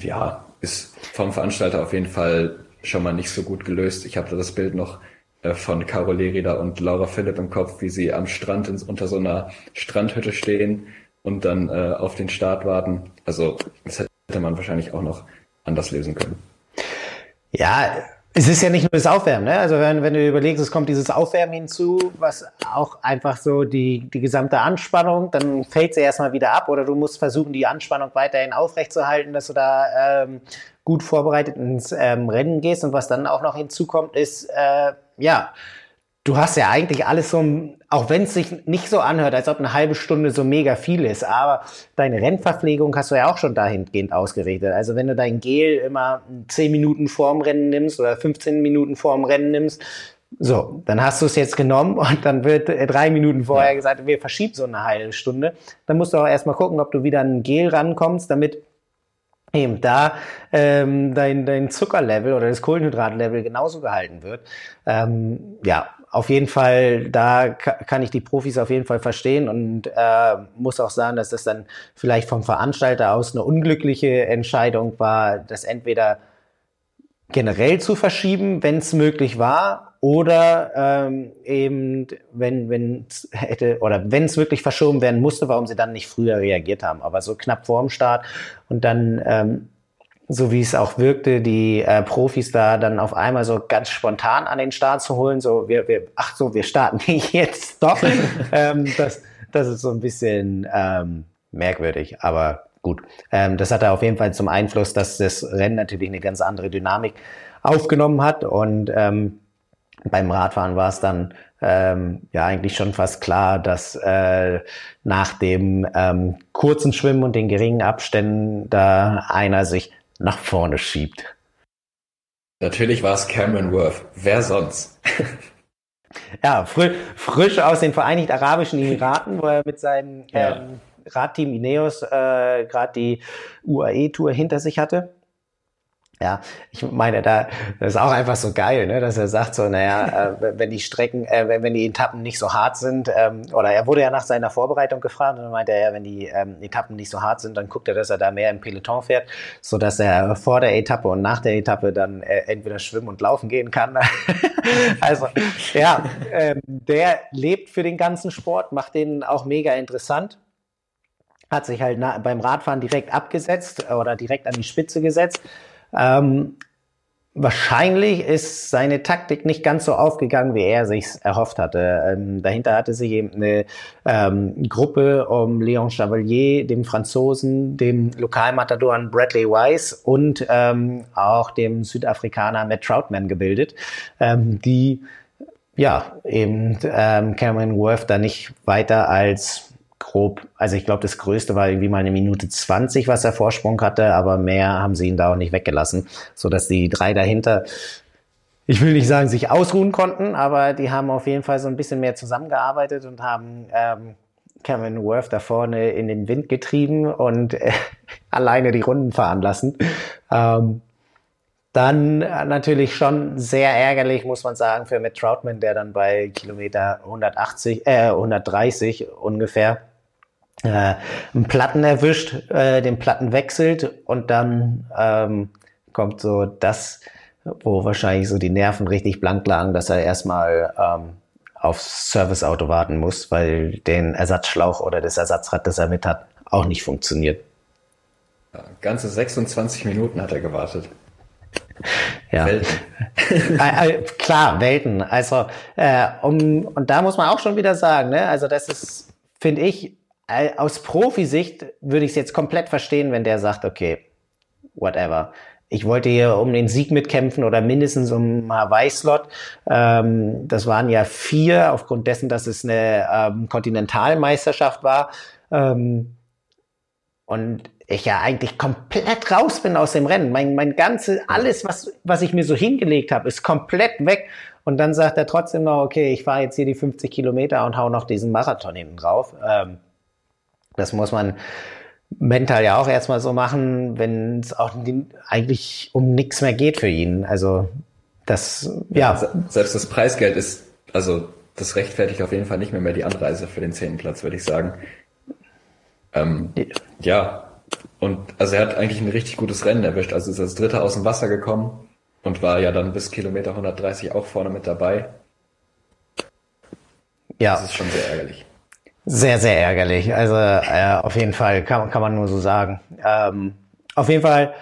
S2: ja, ist vom Veranstalter auf jeden Fall schon mal nicht so gut gelöst. Ich habe da das Bild noch äh, von Caro Lerida und Laura Philipp im Kopf, wie sie am Strand in, unter so einer Strandhütte stehen und dann äh, auf den Start warten. Also das hätte man wahrscheinlich auch noch anders lösen können.
S1: Ja, es ist ja nicht nur das Aufwärmen, ne? Also wenn, wenn du überlegst, es kommt dieses Aufwärmen hinzu, was auch einfach so die, die gesamte Anspannung, dann fällt sie erstmal wieder ab oder du musst versuchen, die Anspannung weiterhin aufrechtzuerhalten, dass du da ähm, gut vorbereitet ins ähm, Rennen gehst. Und was dann auch noch hinzukommt, ist, äh, ja, du hast ja eigentlich alles so, auch wenn es sich nicht so anhört, als ob eine halbe Stunde so mega viel ist, aber deine Rennverpflegung hast du ja auch schon dahingehend ausgerichtet. Also wenn du dein Gel immer 10 Minuten vorm Rennen nimmst oder 15 Minuten vorm Rennen nimmst, so, dann hast du es jetzt genommen und dann wird äh, drei Minuten vorher gesagt, wir verschieben so eine halbe Stunde. Dann musst du auch erstmal gucken, ob du wieder an ein Gel rankommst, damit eben da ähm, dein, dein Zuckerlevel oder das Kohlenhydratlevel genauso gehalten wird. Ähm, ja, auf jeden Fall, da kann ich die Profis auf jeden Fall verstehen und äh, muss auch sagen, dass das dann vielleicht vom Veranstalter aus eine unglückliche Entscheidung war, das entweder generell zu verschieben, wenn es möglich war, oder ähm, eben, wenn wenn hätte oder wenn es wirklich verschoben werden musste, warum sie dann nicht früher reagiert haben. Aber so knapp vorm Start und dann ähm, so wie es auch wirkte, die äh, Profis da dann auf einmal so ganz spontan an den Start zu holen, so wir, wir ach so, wir starten jetzt doch. ähm, das, das ist so ein bisschen ähm, merkwürdig, aber gut. Ähm, das hatte auf jeden Fall zum Einfluss, dass das Rennen natürlich eine ganz andere Dynamik aufgenommen hat und ähm, beim Radfahren war es dann ähm, ja eigentlich schon fast klar, dass äh, nach dem ähm, kurzen Schwimmen und den geringen Abständen da einer sich nach vorne schiebt.
S2: Natürlich war es Cameron Worth. Wer sonst?
S1: ja, fr frisch aus den Vereinigten Arabischen Emiraten, wo er mit seinem ja. ähm, Radteam Ineos äh, gerade die UAE-Tour hinter sich hatte. Ja, ich meine, da das ist auch einfach so geil, ne, dass er sagt so, naja, äh, wenn die Strecken, äh, wenn, wenn die Etappen nicht so hart sind, ähm, oder er wurde ja nach seiner Vorbereitung gefragt und dann meinte er ja, wenn die ähm, Etappen nicht so hart sind, dann guckt er, dass er da mehr im Peloton fährt, so dass er vor der Etappe und nach der Etappe dann äh, entweder schwimmen und laufen gehen kann. also ja, ähm, der lebt für den ganzen Sport, macht den auch mega interessant hat sich halt beim Radfahren direkt abgesetzt oder direkt an die Spitze gesetzt ähm, wahrscheinlich ist seine Taktik nicht ganz so aufgegangen, wie er sich erhofft hatte. Ähm, dahinter hatte sich eben eine ähm, Gruppe um Leon Chevalier, dem Franzosen, dem Lokalmatadoren Bradley Weiss und ähm, auch dem Südafrikaner Matt Troutman gebildet, ähm, die ja eben ähm, Cameron Worth da nicht weiter als grob, also ich glaube, das Größte war irgendwie mal eine Minute 20, was er Vorsprung hatte, aber mehr haben sie ihn da auch nicht weggelassen, so dass die drei dahinter, ich will nicht sagen, sich ausruhen konnten, aber die haben auf jeden Fall so ein bisschen mehr zusammengearbeitet und haben ähm, Cameron Worth da vorne in den Wind getrieben und äh, alleine die Runden fahren lassen. Ähm, dann natürlich schon sehr ärgerlich, muss man sagen, für Matt Troutman, der dann bei Kilometer 180, äh, 130 ungefähr äh, einen Platten erwischt, äh, den Platten wechselt und dann ähm, kommt so das, wo wahrscheinlich so die Nerven richtig blank lagen, dass er erstmal ähm, aufs Serviceauto warten muss, weil den Ersatzschlauch oder das Ersatzrad, das er mit hat, auch nicht funktioniert.
S2: Ja, ganze 26 Minuten hat er gewartet.
S1: Ja. Welten. äh, äh, klar, Welten. Also, äh, um, und da muss man auch schon wieder sagen, ne? also das ist, finde ich, aus Profisicht würde ich es jetzt komplett verstehen, wenn der sagt, okay, whatever. Ich wollte hier um den Sieg mitkämpfen oder mindestens um Hawaii-Slot. Ähm, das waren ja vier, aufgrund dessen, dass es eine ähm, Kontinentalmeisterschaft war. Ähm, und ich ja eigentlich komplett raus bin aus dem Rennen. Mein, mein ganze, alles, was, was ich mir so hingelegt habe, ist komplett weg. Und dann sagt er trotzdem noch, okay, ich fahre jetzt hier die 50 Kilometer und hau noch diesen Marathon hinten drauf. Ähm, das muss man mental ja auch erstmal so machen, wenn es auch eigentlich um nichts mehr geht für ihn. Also das, ja.
S2: Selbst das Preisgeld ist, also das rechtfertigt auf jeden Fall nicht mehr mehr die Anreise für den zehnten Platz, würde ich sagen. Ähm, ja, und also er hat eigentlich ein richtig gutes Rennen erwischt. Also ist als Dritter aus dem Wasser gekommen und war ja dann bis Kilometer 130 auch vorne mit dabei.
S1: Ja. Das ist schon sehr ärgerlich. Sehr, sehr ärgerlich. Also äh, auf jeden Fall kann, kann man nur so sagen. Ähm, auf jeden Fall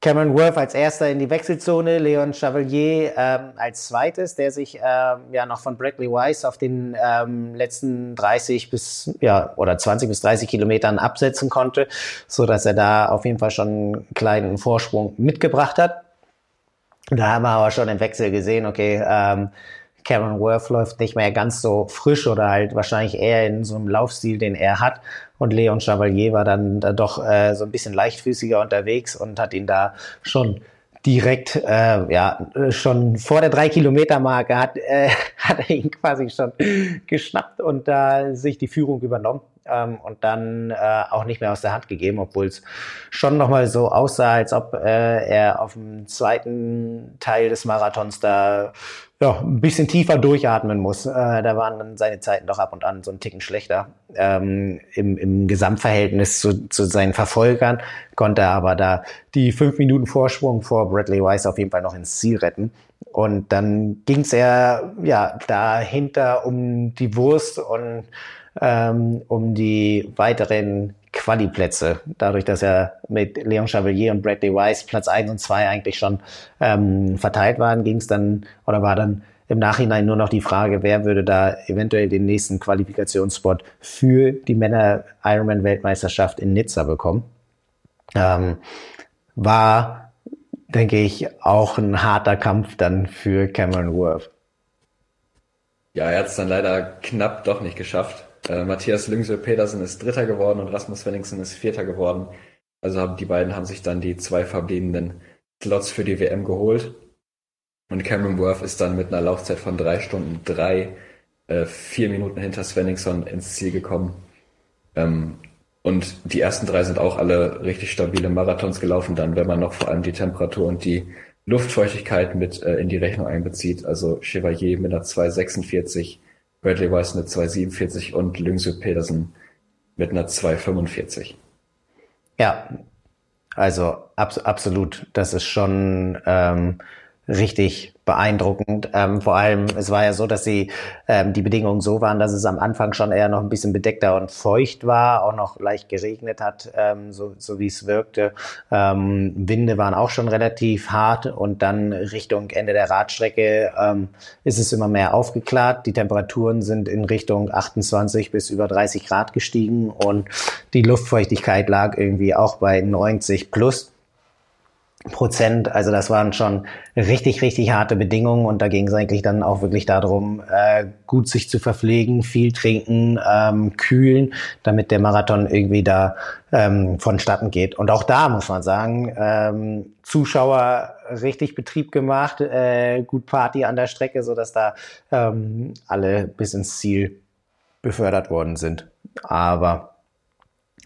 S1: Cameron Worth als erster in die Wechselzone, Leon Chevalier ähm, als zweites, der sich ähm, ja noch von Bradley Weiss auf den ähm, letzten 30 bis ja oder 20 bis 30 Kilometern absetzen konnte, so dass er da auf jeden Fall schon einen kleinen Vorsprung mitgebracht hat. Da haben wir aber schon im Wechsel gesehen, okay, ähm, Cameron Worth läuft nicht mehr ganz so frisch oder halt wahrscheinlich eher in so einem Laufstil, den er hat. Und Leon Chevalier war dann da doch äh, so ein bisschen leichtfüßiger unterwegs und hat ihn da schon direkt, äh, ja, schon vor der drei Kilometer Marke hat, äh, hat er ihn quasi schon geschnappt und da sich die Führung übernommen. ähm, und dann äh, auch nicht mehr aus der Hand gegeben, obwohl es schon nochmal so aussah, als ob äh, er auf dem zweiten Teil des Marathons da ja, ein bisschen tiefer durchatmen muss. Äh, da waren dann seine Zeiten doch ab und an so ein Ticken schlechter. Ähm, im, Im Gesamtverhältnis zu, zu seinen Verfolgern konnte er aber da die fünf Minuten Vorsprung vor Bradley Weiss auf jeden Fall noch ins Ziel retten. Und dann ging es ja, ja dahinter um die Wurst und ähm, um die weiteren Quali-Plätze. Dadurch, dass er mit Leon Chevalier und Bradley Weiss Platz 1 und 2 eigentlich schon ähm, verteilt waren, ging es dann oder war dann im Nachhinein nur noch die Frage, wer würde da eventuell den nächsten Qualifikationsspot für die Männer Ironman Weltmeisterschaft in Nizza bekommen. Ähm, war denke ich, auch ein harter Kampf dann für Cameron Worth.
S2: Ja, er hat es dann leider knapp doch nicht geschafft. Äh, Matthias Lüngsel-Petersen ist Dritter geworden und Rasmus Svenningsen ist Vierter geworden. Also haben die beiden haben sich dann die zwei verbliebenen Slots für die WM geholt. Und Cameron Worth ist dann mit einer Laufzeit von drei Stunden drei, äh, vier Minuten hinter Svenningson ins Ziel gekommen. Ähm, und die ersten drei sind auch alle richtig stabile Marathons gelaufen, dann, wenn man noch vor allem die Temperatur und die Luftfeuchtigkeit mit äh, in die Rechnung einbezieht. Also Chevalier mit einer 246, Bradley Weiss mit 247 und Lyngsö Pedersen mit einer 245.
S1: Ja, also abs absolut. Das ist schon ähm, richtig beeindruckend. Ähm, vor allem, es war ja so, dass sie ähm, die Bedingungen so waren, dass es am Anfang schon eher noch ein bisschen bedeckter und feucht war, auch noch leicht geregnet hat, ähm, so, so wie es wirkte. Ähm, Winde waren auch schon relativ hart und dann Richtung Ende der Radstrecke ähm, ist es immer mehr aufgeklärt. Die Temperaturen sind in Richtung 28 bis über 30 Grad gestiegen und die Luftfeuchtigkeit lag irgendwie auch bei 90 plus. Prozent. Also das waren schon richtig, richtig harte Bedingungen und da ging es eigentlich dann auch wirklich darum, äh, gut sich zu verpflegen, viel trinken, ähm, kühlen, damit der Marathon irgendwie da ähm, vonstatten geht. Und auch da muss man sagen, ähm, Zuschauer richtig Betrieb gemacht, äh, gut Party an der Strecke, so dass da ähm, alle bis ins Ziel befördert worden sind. Aber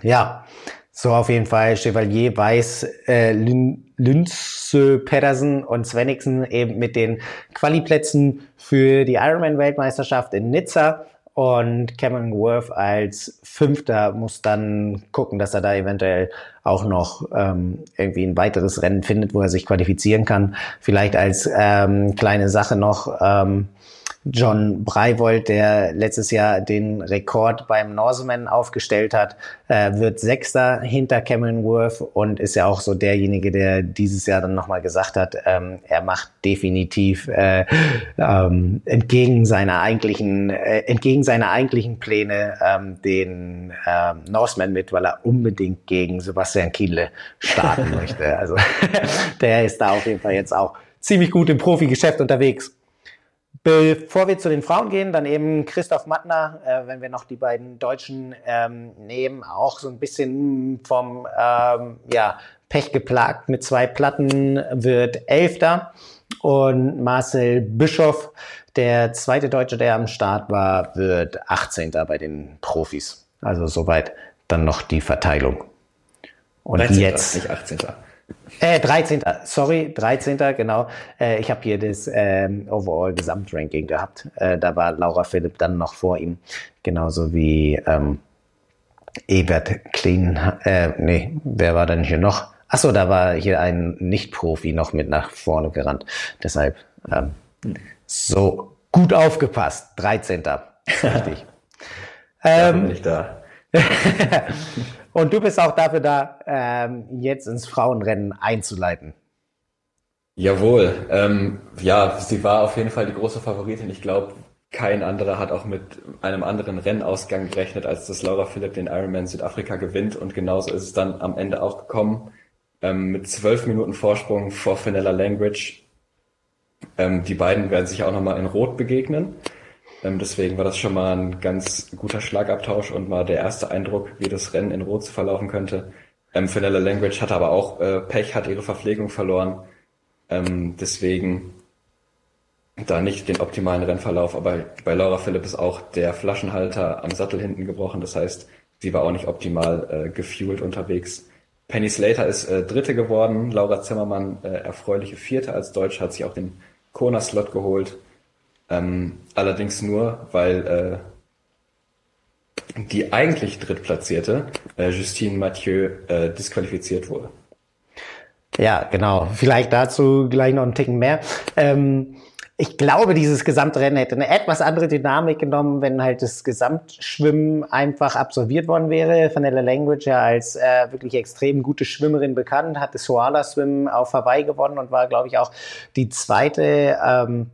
S1: ja, so auf jeden Fall Chevalier, Weiß, äh, Lünze, Pedersen und Svenningsen eben mit den Qualiplätzen für die Ironman-Weltmeisterschaft in Nizza. Und Cameron Worth als Fünfter muss dann gucken, dass er da eventuell auch noch ähm, irgendwie ein weiteres Rennen findet, wo er sich qualifizieren kann. Vielleicht als ähm, kleine Sache noch. Ähm, John Breivold, der letztes Jahr den Rekord beim Norseman aufgestellt hat, äh, wird Sechster hinter Cameron Worth und ist ja auch so derjenige, der dieses Jahr dann nochmal gesagt hat, ähm, er macht definitiv äh, ähm, entgegen seiner eigentlichen, äh, entgegen seiner eigentlichen Pläne ähm, den ähm, Norseman mit, weil er unbedingt gegen Sebastian Kienle starten möchte. Also der ist da auf jeden Fall jetzt auch ziemlich gut im Profigeschäft unterwegs. Bevor wir zu den Frauen gehen, dann eben Christoph Mattner, äh, wenn wir noch die beiden Deutschen ähm, nehmen, auch so ein bisschen vom ähm, ja, Pech geplagt mit zwei Platten, wird Elfter. Und Marcel Bischoff, der zweite Deutsche, der am Start war, wird 18. bei den Profis. Also soweit dann noch die Verteilung.
S2: Und 13. jetzt. Nicht 18.
S1: Äh, 13. Sorry, 13. Genau. Äh, ich habe hier das ähm, Overall Gesamtranking gehabt. Äh, da war Laura Philipp dann noch vor ihm. Genauso wie ähm, Ebert Klein. Äh, nee, wer war denn hier noch? Achso, da war hier ein Nicht-Profi noch mit nach vorne gerannt. Deshalb ähm, so gut aufgepasst. 13. Richtig.
S2: ähm, bin ich da.
S1: Und du bist auch dafür da, ähm, jetzt ins Frauenrennen einzuleiten.
S2: Jawohl. Ähm, ja, sie war auf jeden Fall die große Favoritin. Ich glaube, kein anderer hat auch mit einem anderen Rennausgang gerechnet, als dass Laura Philipp den Ironman Südafrika gewinnt. Und genauso ist es dann am Ende auch gekommen. Ähm, mit zwölf Minuten Vorsprung vor Fenella Langridge. Ähm, die beiden werden sich auch nochmal in Rot begegnen. Ähm, deswegen war das schon mal ein ganz guter Schlagabtausch und mal der erste Eindruck, wie das Rennen in Rot verlaufen könnte. Ähm, Fenella Language hatte aber auch äh, Pech, hat ihre Verpflegung verloren. Ähm, deswegen da nicht den optimalen Rennverlauf, aber bei Laura Philipp ist auch der Flaschenhalter am Sattel hinten gebrochen. Das heißt, sie war auch nicht optimal äh, gefuelt unterwegs. Penny Slater ist äh, Dritte geworden, Laura Zimmermann äh, erfreuliche Vierte als Deutsche, hat sich auch den Kona-Slot geholt. Ähm, allerdings nur, weil äh, die eigentlich Drittplatzierte, äh, Justine Mathieu, äh, disqualifiziert wurde.
S1: Ja, genau. Vielleicht dazu gleich noch einen Ticken mehr. Ähm, ich glaube, dieses Gesamtrennen hätte eine etwas andere Dynamik genommen, wenn halt das Gesamtschwimmen einfach absolviert worden wäre. Vanilla Language ja als äh, wirklich extrem gute Schwimmerin bekannt, hat das Soala Swim auf Hawaii gewonnen und war, glaube ich, auch die zweite, ähm,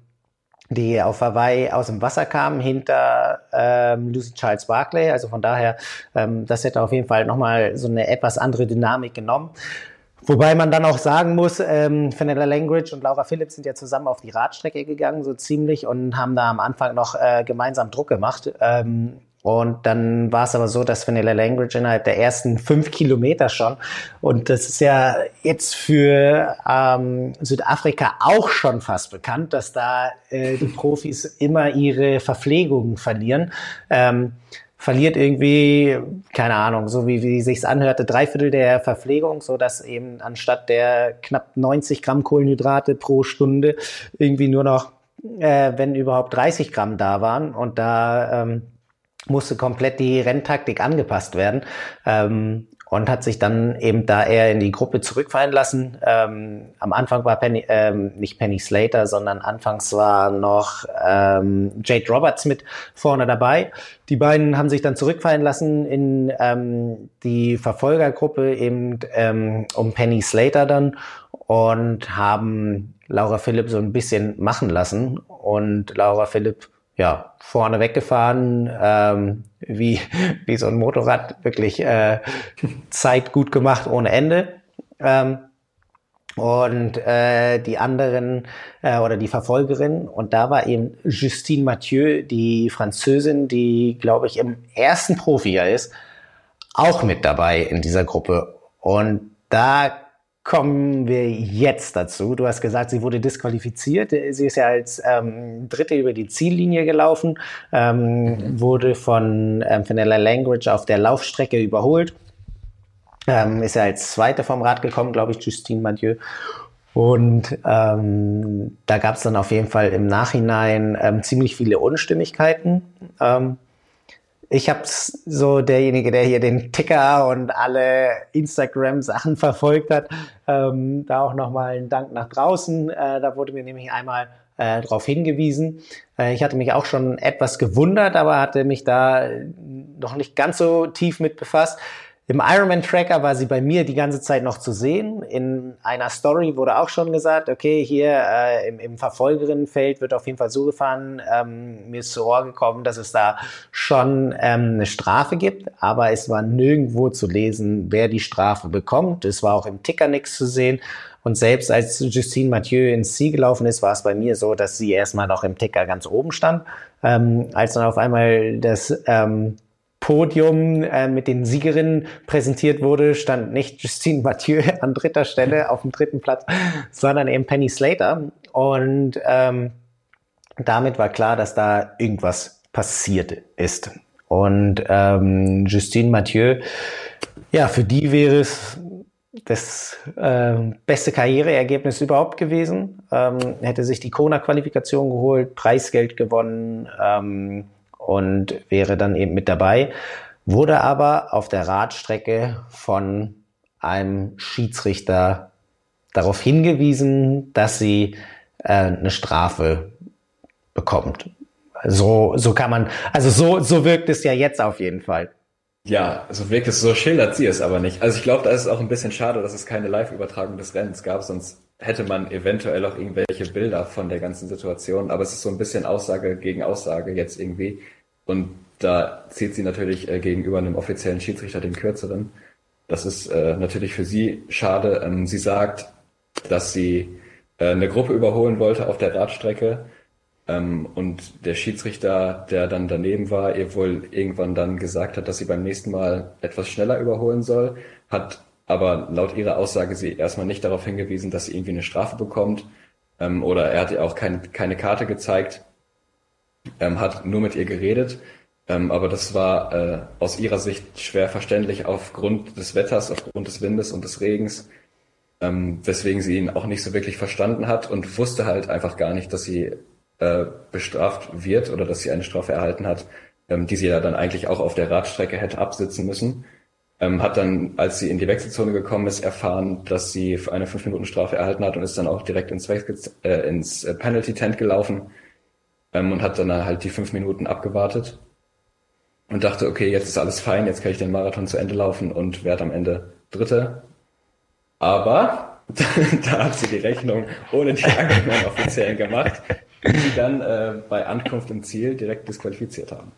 S1: die auf Hawaii aus dem Wasser kam, hinter ähm, Lucy Charles Barclay. Also von daher, ähm, das hätte auf jeden Fall nochmal so eine etwas andere Dynamik genommen. Wobei man dann auch sagen muss, ähm, Fenella Langridge und Laura Phillips sind ja zusammen auf die Radstrecke gegangen, so ziemlich, und haben da am Anfang noch äh, gemeinsam Druck gemacht. Ähm, und dann war es aber so, dass Vanilla Langridge innerhalb der ersten fünf Kilometer schon, und das ist ja jetzt für ähm, Südafrika auch schon fast bekannt, dass da äh, die Profis immer ihre Verpflegung verlieren. Ähm, verliert irgendwie, keine Ahnung, so wie, wie sich's anhörte, drei Viertel der Verpflegung, so dass eben anstatt der knapp 90 Gramm Kohlenhydrate pro Stunde irgendwie nur noch, äh, wenn überhaupt 30 Gramm da waren und da ähm, musste komplett die Renntaktik angepasst werden. Ähm, und hat sich dann eben da eher in die Gruppe zurückfallen lassen. Ähm, am Anfang war Penny, ähm, nicht Penny Slater, sondern anfangs war noch ähm, Jade Roberts mit vorne dabei. Die beiden haben sich dann zurückfallen lassen in ähm, die Verfolgergruppe eben ähm, um Penny Slater dann und haben Laura Philipp so ein bisschen machen lassen. Und Laura Philipp ja, vorne weggefahren, ähm, wie, wie so ein Motorrad, wirklich äh, Zeit gut gemacht ohne Ende. Ähm, und äh, die anderen äh, oder die Verfolgerin und da war eben Justine Mathieu, die Französin, die glaube ich im ersten Profijahr ist, auch mit dabei in dieser Gruppe. Und da kommen wir jetzt dazu. Du hast gesagt, sie wurde disqualifiziert. Sie ist ja als ähm, Dritte über die Ziellinie gelaufen, ähm, mhm. wurde von ähm, Vanilla Language auf der Laufstrecke überholt. Ähm, ist ja als Zweite vom Rad gekommen, glaube ich, Justine Mathieu. Und ähm, da gab es dann auf jeden Fall im Nachhinein ähm, ziemlich viele Unstimmigkeiten. Ähm, ich habe so derjenige, der hier den Ticker und alle Instagram-Sachen verfolgt hat, ähm, da auch nochmal ein Dank nach draußen. Äh, da wurde mir nämlich einmal äh, darauf hingewiesen. Äh, ich hatte mich auch schon etwas gewundert, aber hatte mich da noch nicht ganz so tief mit befasst. Im Ironman Tracker war sie bei mir die ganze Zeit noch zu sehen. In einer Story wurde auch schon gesagt, okay, hier äh, im, im Verfolgerinnenfeld wird auf jeden Fall so gefahren. Ähm, mir ist zu Ohr gekommen, dass es da schon ähm, eine Strafe gibt, aber es war nirgendwo zu lesen, wer die Strafe bekommt. Es war auch im Ticker nichts zu sehen. Und selbst als Justine Mathieu ins Ziel gelaufen ist, war es bei mir so, dass sie erstmal noch im Ticker ganz oben stand. Ähm, als dann auf einmal das ähm, Podium äh, mit den Siegerinnen präsentiert wurde, stand nicht Justine Mathieu an dritter Stelle auf dem dritten Platz, sondern eben Penny Slater. Und ähm, damit war klar, dass da irgendwas passiert ist. Und ähm, Justine Mathieu, ja, für die wäre es das äh, beste Karriereergebnis überhaupt gewesen. Ähm, hätte sich die Kona-Qualifikation geholt, Preisgeld gewonnen, ähm, und wäre dann eben mit dabei, wurde aber auf der Radstrecke von einem Schiedsrichter darauf hingewiesen, dass sie äh, eine Strafe bekommt. So, so kann man, also so, so wirkt es ja jetzt auf jeden Fall.
S2: Ja, so wirkt es, so schildert sie es aber nicht. Also ich glaube, da ist es auch ein bisschen schade, dass es keine Live-Übertragung des Rennens gab, sonst hätte man eventuell auch irgendwelche Bilder von der ganzen Situation. Aber es ist so ein bisschen Aussage gegen Aussage jetzt irgendwie. Und da zieht sie natürlich äh, gegenüber einem offiziellen Schiedsrichter den kürzeren. Das ist äh, natürlich für sie schade. Ähm, sie sagt, dass sie äh, eine Gruppe überholen wollte auf der Radstrecke. Ähm, und der Schiedsrichter, der dann daneben war, ihr wohl irgendwann dann gesagt hat, dass sie beim nächsten Mal etwas schneller überholen soll, hat aber laut ihrer Aussage sie erstmal nicht darauf hingewiesen, dass sie irgendwie eine Strafe bekommt. Ähm, oder er hat ihr auch kein, keine Karte gezeigt ähm, hat nur mit ihr geredet. Ähm, aber das war äh, aus ihrer Sicht schwer verständlich aufgrund des Wetters, aufgrund des Windes und des Regens, ähm, weswegen sie ihn auch nicht so wirklich verstanden hat und wusste halt einfach gar nicht, dass sie äh, bestraft wird oder dass sie eine Strafe erhalten hat, ähm, die sie ja dann eigentlich auch auf der Radstrecke hätte absitzen müssen. Ähm, hat dann, als sie in die Wechselzone gekommen ist, erfahren, dass sie eine 5-Minuten-Strafe erhalten hat und ist dann auch direkt ins, äh, ins äh, Penalty-Tent gelaufen ähm, und hat dann halt die fünf Minuten abgewartet und dachte, okay, jetzt ist alles fein, jetzt kann ich den Marathon zu Ende laufen und werde am Ende Dritte. Aber da hat sie die Rechnung ohne die eigenen Offiziellen gemacht, die sie dann äh, bei Ankunft im Ziel direkt disqualifiziert haben.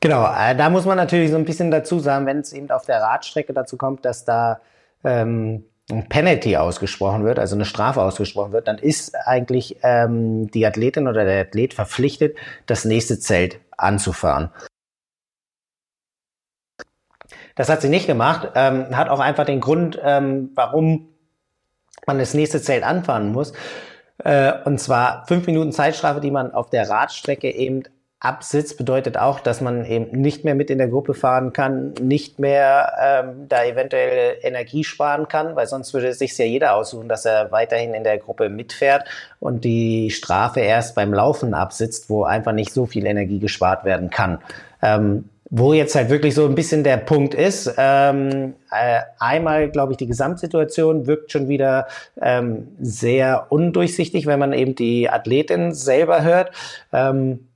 S1: Genau, äh, da muss man natürlich so ein bisschen dazu sagen, wenn es eben auf der Radstrecke dazu kommt, dass da ähm, ein Penalty ausgesprochen wird, also eine Strafe ausgesprochen wird, dann ist eigentlich ähm, die Athletin oder der Athlet verpflichtet, das nächste Zelt anzufahren. Das hat sie nicht gemacht, ähm, hat auch einfach den Grund, ähm, warum man das nächste Zelt anfahren muss. Äh, und zwar fünf Minuten Zeitstrafe, die man auf der Radstrecke eben absitzt, bedeutet auch, dass man eben nicht mehr mit in der Gruppe fahren kann, nicht mehr ähm, da eventuell Energie sparen kann, weil sonst würde sich ja jeder aussuchen, dass er weiterhin in der Gruppe mitfährt und die Strafe erst beim Laufen absitzt, wo einfach nicht so viel Energie gespart werden kann. Ähm, wo jetzt halt wirklich so ein bisschen der Punkt ist, ähm, äh, einmal glaube ich, die Gesamtsituation wirkt schon wieder ähm, sehr undurchsichtig, wenn man eben die Athletin selber hört. Ähm,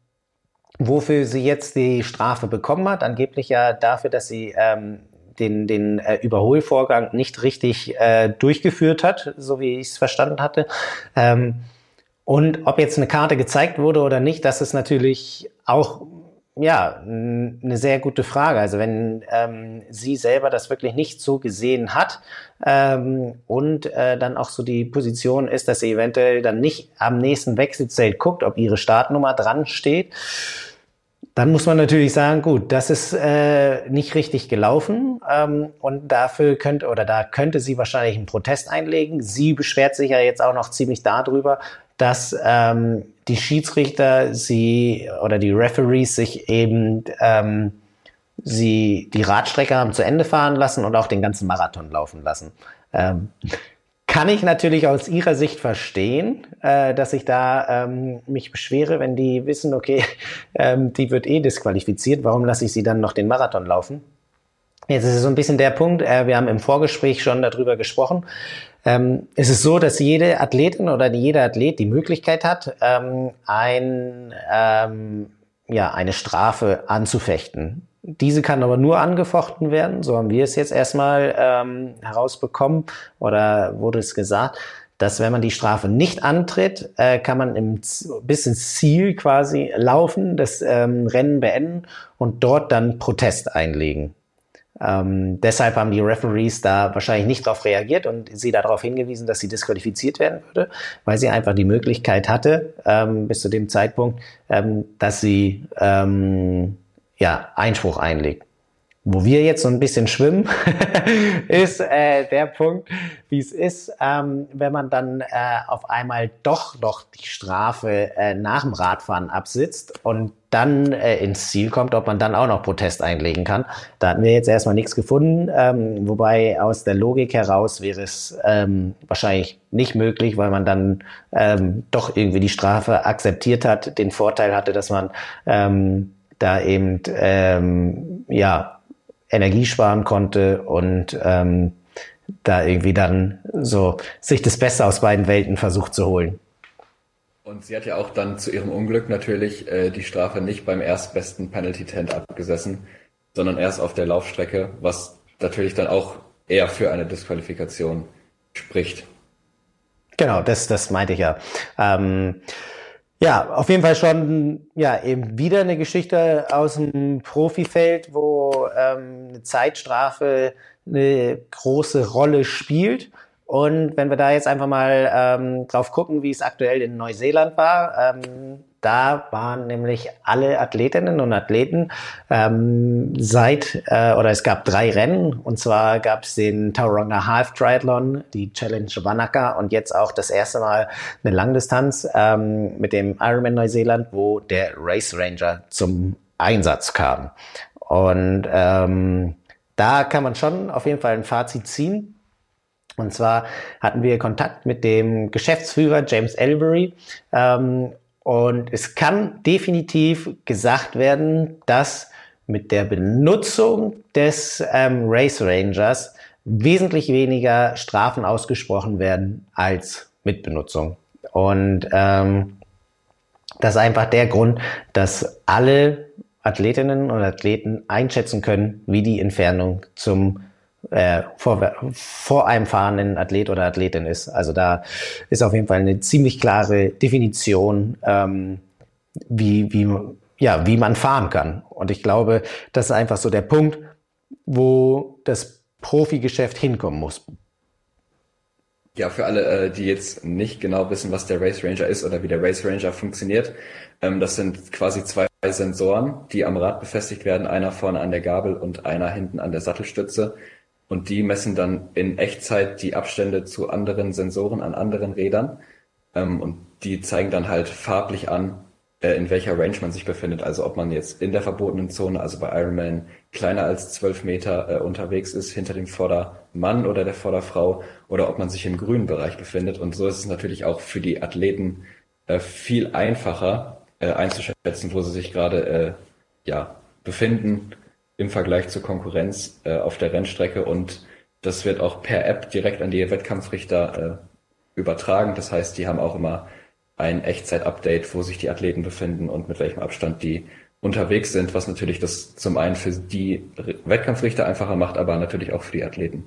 S1: wofür sie jetzt die Strafe bekommen hat, angeblich ja dafür, dass sie ähm, den, den äh, Überholvorgang nicht richtig äh, durchgeführt hat, so wie ich es verstanden hatte. Ähm, und ob jetzt eine Karte gezeigt wurde oder nicht, das ist natürlich auch ja, eine sehr gute Frage. Also wenn ähm, sie selber das wirklich nicht so gesehen hat ähm, und äh, dann auch so die Position ist, dass sie eventuell dann nicht am nächsten Wechselzelt guckt, ob ihre Startnummer dran steht, dann muss man natürlich sagen, gut, das ist äh, nicht richtig gelaufen ähm, und dafür könnte oder da könnte sie wahrscheinlich einen Protest einlegen. Sie beschwert sich ja jetzt auch noch ziemlich darüber, dass ähm, die Schiedsrichter sie oder die Referees sich eben ähm, sie die Radstrecke haben zu Ende fahren lassen und auch den ganzen Marathon laufen lassen. Ähm, kann ich natürlich aus ihrer Sicht verstehen, äh, dass ich da ähm, mich beschwere, wenn die wissen, okay, ähm, die wird eh disqualifiziert, warum lasse ich sie dann noch den Marathon laufen? Jetzt ist es so ein bisschen der Punkt, äh, wir haben im Vorgespräch schon darüber gesprochen. Ähm, es ist so, dass jede Athletin oder jeder Athlet die Möglichkeit hat, ähm, ein, ähm, ja, eine Strafe anzufechten. Diese kann aber nur angefochten werden, so haben wir es jetzt erstmal ähm, herausbekommen oder wurde es gesagt, dass wenn man die Strafe nicht antritt, äh, kann man im, bis ins Ziel quasi laufen, das ähm, Rennen beenden und dort dann Protest einlegen. Ähm, deshalb haben die Referees da wahrscheinlich nicht darauf reagiert und sie darauf hingewiesen, dass sie disqualifiziert werden würde, weil sie einfach die Möglichkeit hatte, ähm, bis zu dem Zeitpunkt, ähm, dass sie ähm, ja, Einspruch einlegt. Wo wir jetzt so ein bisschen schwimmen, ist äh, der Punkt, wie es ist, ähm, wenn man dann äh, auf einmal doch noch die Strafe äh, nach dem Radfahren absitzt und dann äh, ins Ziel kommt, ob man dann auch noch Protest einlegen kann. Da hatten wir jetzt erstmal nichts gefunden, ähm, wobei aus der Logik heraus wäre es ähm, wahrscheinlich nicht möglich, weil man dann ähm, doch irgendwie die Strafe akzeptiert hat, den Vorteil hatte, dass man ähm, da eben ähm, ja Energie sparen konnte und ähm, da irgendwie dann so sich das Beste aus beiden Welten versucht zu holen.
S2: Und sie hat ja auch dann zu ihrem Unglück natürlich äh, die Strafe nicht beim erstbesten Penalty Tent abgesessen, sondern erst auf der Laufstrecke, was natürlich dann auch eher für eine Disqualifikation spricht.
S1: Genau, das, das meinte ich ja. Ähm, ja, auf jeden Fall schon ja eben wieder eine Geschichte aus dem Profifeld, wo ähm, eine Zeitstrafe eine große Rolle spielt. Und wenn wir da jetzt einfach mal ähm, drauf gucken, wie es aktuell in Neuseeland war, ähm, da waren nämlich alle Athletinnen und Athleten ähm, seit, äh, oder es gab drei Rennen, und zwar gab es den Tauranga Half Triathlon, die Challenge Wanaka und jetzt auch das erste Mal eine Langdistanz ähm, mit dem Ironman Neuseeland, wo der Race Ranger zum Einsatz kam. Und ähm, da kann man schon auf jeden Fall ein Fazit ziehen. Und zwar hatten wir Kontakt mit dem Geschäftsführer James Elbury. Ähm, und es kann definitiv gesagt werden, dass mit der Benutzung des ähm, Race Rangers wesentlich weniger Strafen ausgesprochen werden als mit Benutzung. Und ähm, das ist einfach der Grund, dass alle Athletinnen und Athleten einschätzen können, wie die Entfernung zum äh, vor, vor einem fahrenden Athlet oder Athletin ist. Also da ist auf jeden Fall eine ziemlich klare Definition, ähm, wie, wie, ja, wie man fahren kann. Und ich glaube, das ist einfach so der Punkt, wo das Profigeschäft hinkommen muss.
S2: Ja, für alle, äh, die jetzt nicht genau wissen, was der Race Ranger ist oder wie der Race Ranger funktioniert, ähm, das sind quasi zwei Sensoren, die am Rad befestigt werden, einer vorne an der Gabel und einer hinten an der Sattelstütze. Und die messen dann in Echtzeit die Abstände zu anderen Sensoren an anderen Rädern. Ähm, und die zeigen dann halt farblich an, äh, in welcher Range man sich befindet. Also ob man jetzt in der verbotenen Zone, also bei Ironman, kleiner als zwölf Meter äh, unterwegs ist, hinter dem Vordermann oder der Vorderfrau, oder ob man sich im grünen Bereich befindet. Und so ist es natürlich auch für die Athleten äh, viel einfacher äh, einzuschätzen, wo sie sich gerade äh, ja, befinden im Vergleich zur Konkurrenz äh, auf der Rennstrecke. Und das wird auch per App direkt an die Wettkampfrichter äh, übertragen. Das heißt, die haben auch immer ein Echtzeit-Update, wo sich die Athleten befinden und mit welchem Abstand die unterwegs sind, was natürlich das zum einen für die Wettkampfrichter einfacher macht, aber natürlich auch für die Athleten.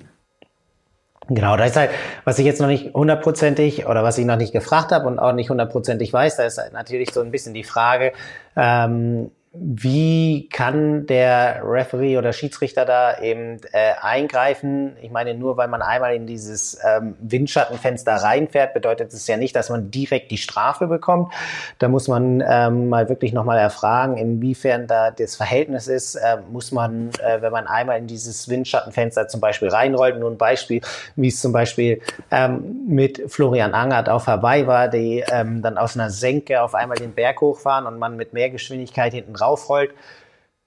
S1: Genau, da ist halt, was ich jetzt noch nicht hundertprozentig oder was ich noch nicht gefragt habe und auch nicht hundertprozentig weiß, da ist natürlich so ein bisschen die Frage, ähm, wie kann der Referee oder Schiedsrichter da eben äh, eingreifen? Ich meine, nur weil man einmal in dieses ähm, Windschattenfenster reinfährt, bedeutet es ja nicht, dass man direkt die Strafe bekommt. Da muss man ähm, mal wirklich nochmal erfragen, inwiefern da das Verhältnis ist. Äh, muss man, äh, wenn man einmal in dieses Windschattenfenster zum Beispiel reinrollt, nur ein Beispiel, wie es zum Beispiel ähm, mit Florian Angert auf Hawaii war, die ähm, dann aus einer Senke auf einmal den Berg hochfahren und man mit mehr Geschwindigkeit hinten draufrollt,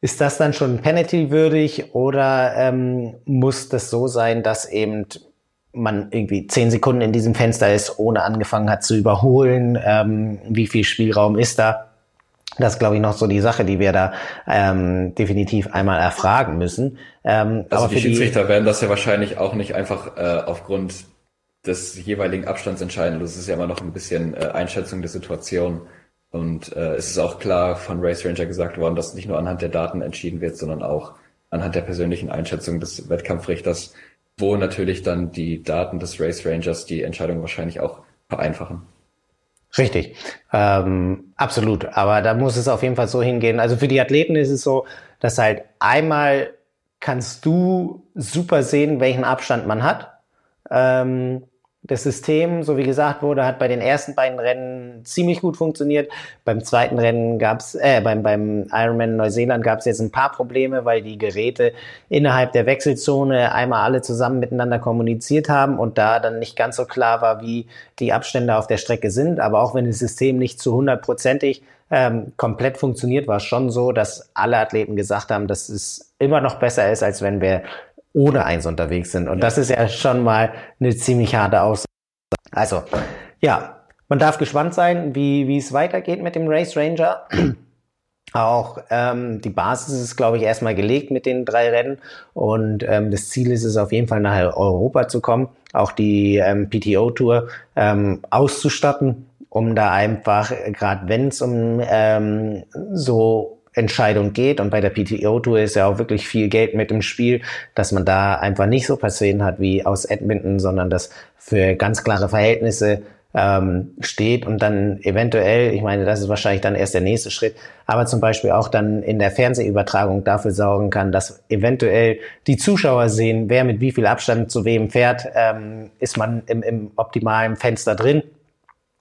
S1: ist das dann schon penalty-würdig oder ähm, muss das so sein, dass eben man irgendwie zehn Sekunden in diesem Fenster ist, ohne angefangen hat zu überholen? Ähm, wie viel Spielraum ist da? Das ist, glaube ich, noch so die Sache, die wir da ähm, definitiv einmal erfragen müssen.
S2: Ähm, also aber die Schiedsrichter die, werden das ja wahrscheinlich auch nicht einfach äh, aufgrund des jeweiligen Abstands entscheiden. Das ist ja immer noch ein bisschen äh, Einschätzung der Situation. Und äh, es ist auch klar von Race Ranger gesagt worden, dass nicht nur anhand der Daten entschieden wird, sondern auch anhand der persönlichen Einschätzung des Wettkampfrichters, wo natürlich dann die Daten des Race Rangers die Entscheidung wahrscheinlich auch vereinfachen.
S1: Richtig, ähm, absolut. Aber da muss es auf jeden Fall so hingehen. Also für die Athleten ist es so, dass halt einmal kannst du super sehen, welchen Abstand man hat. Ähm, das System, so wie gesagt wurde, hat bei den ersten beiden Rennen ziemlich gut funktioniert. Beim zweiten Rennen gab's, äh, beim, beim Ironman Neuseeland gab es jetzt ein paar Probleme, weil die Geräte innerhalb der Wechselzone einmal alle zusammen miteinander kommuniziert haben und da dann nicht ganz so klar war, wie die Abstände auf der Strecke sind. Aber auch wenn das System nicht zu hundertprozentig ähm, komplett funktioniert, war es schon so, dass alle Athleten gesagt haben, dass es immer noch besser ist, als wenn wir ohne eins unterwegs sind. Und ja. das ist ja schon mal eine ziemlich harte Aussage. Also, ja, man darf gespannt sein, wie, wie es weitergeht mit dem Race Ranger. Auch ähm, die Basis ist, glaube ich, erstmal gelegt mit den drei Rennen und ähm, das Ziel ist es auf jeden Fall nach Europa zu kommen, auch die ähm, PTO-Tour ähm, auszustatten, um da einfach, gerade wenn es um ähm, so Entscheidung geht. Und bei der PTO Tour ist ja auch wirklich viel Geld mit im Spiel, dass man da einfach nicht so passieren hat wie aus Edmonton, sondern das für ganz klare Verhältnisse ähm, steht und dann eventuell, ich meine, das ist wahrscheinlich dann erst der nächste Schritt, aber zum Beispiel auch dann in der Fernsehübertragung dafür sorgen kann, dass eventuell die Zuschauer sehen, wer mit wie viel Abstand zu wem fährt, ähm, ist man im, im optimalen Fenster drin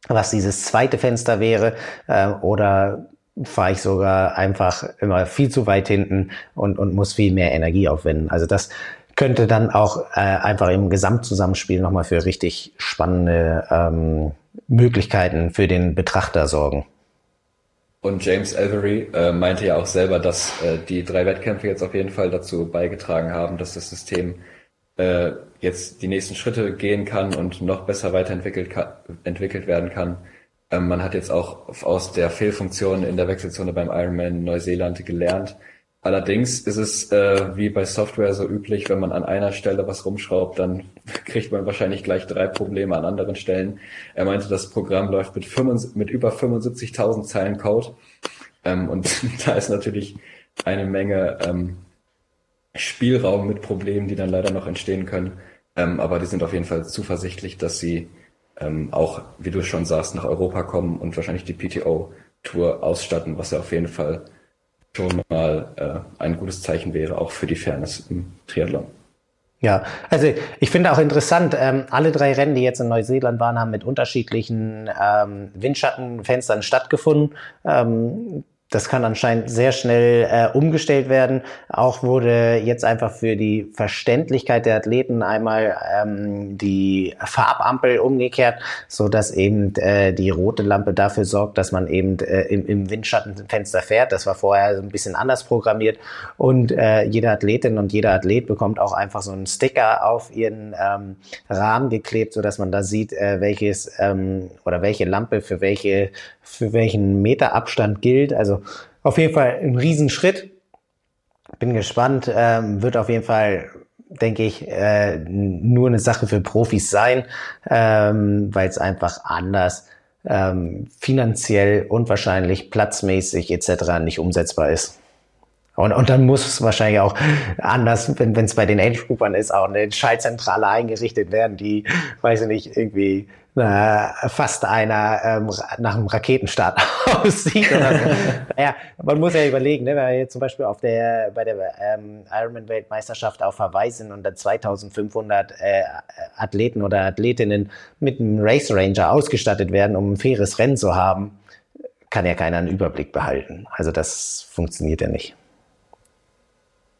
S1: was dieses zweite Fenster wäre, äh, oder fahre ich sogar einfach immer viel zu weit hinten und, und muss viel mehr Energie aufwenden. Also das könnte dann auch äh, einfach im Gesamtzusammenspiel nochmal für richtig spannende ähm, Möglichkeiten für den Betrachter sorgen.
S2: Und James Avery äh, meinte ja auch selber, dass äh, die drei Wettkämpfe jetzt auf jeden Fall dazu beigetragen haben, dass das System äh, jetzt die nächsten Schritte gehen kann und noch besser weiterentwickelt entwickelt werden kann. Ähm, man hat jetzt auch aus der Fehlfunktion in der Wechselzone beim Ironman Neuseeland gelernt. Allerdings ist es äh, wie bei Software so üblich, wenn man an einer Stelle was rumschraubt, dann kriegt man wahrscheinlich gleich drei Probleme an anderen Stellen. Er meinte, das Programm läuft mit, 75, mit über 75.000 Zeilen Code ähm, und da ist natürlich eine Menge ähm, Spielraum mit Problemen, die dann leider noch entstehen können. Ähm, aber die sind auf jeden Fall zuversichtlich, dass sie ähm, auch, wie du schon sagst, nach Europa kommen und wahrscheinlich die PTO-Tour ausstatten, was ja auf jeden Fall schon mal äh, ein gutes Zeichen wäre, auch für die Fairness im Triathlon.
S1: Ja, also ich finde auch interessant, ähm, alle drei Rennen, die jetzt in Neuseeland waren, haben mit unterschiedlichen ähm, Windschattenfenstern stattgefunden. Ähm, das kann anscheinend sehr schnell äh, umgestellt werden. Auch wurde jetzt einfach für die Verständlichkeit der Athleten einmal ähm, die Farbampel umgekehrt, so dass eben äh, die rote Lampe dafür sorgt, dass man eben äh, im, im Windschattenfenster fährt. Das war vorher ein bisschen anders programmiert und äh, jede Athletin und jeder Athlet bekommt auch einfach so einen Sticker auf ihren ähm, Rahmen geklebt, so dass man da sieht, äh, welches ähm, oder welche Lampe für welche für welchen Meterabstand gilt. Also auf jeden Fall ein Riesenschritt. Bin gespannt. Ähm, wird auf jeden Fall, denke ich, äh, nur eine Sache für Profis sein, ähm, weil es einfach anders ähm, finanziell und wahrscheinlich platzmäßig etc. nicht umsetzbar ist. Und, und dann muss es wahrscheinlich auch anders, wenn es bei den Age-Groupern ist, auch eine Schaltzentrale eingerichtet werden, die, weiß ich nicht, irgendwie äh, fast einer ähm, nach einem Raketenstart aussieht. Oder so. ja, man muss ja überlegen, ne, wenn wir jetzt zum Beispiel auf der, bei der ähm, Ironman-Weltmeisterschaft auf Hawaii sind und dann 2500 äh, Athleten oder Athletinnen mit einem Race Ranger ausgestattet werden, um ein faires Rennen zu haben, kann ja keiner einen Überblick behalten. Also das funktioniert ja nicht.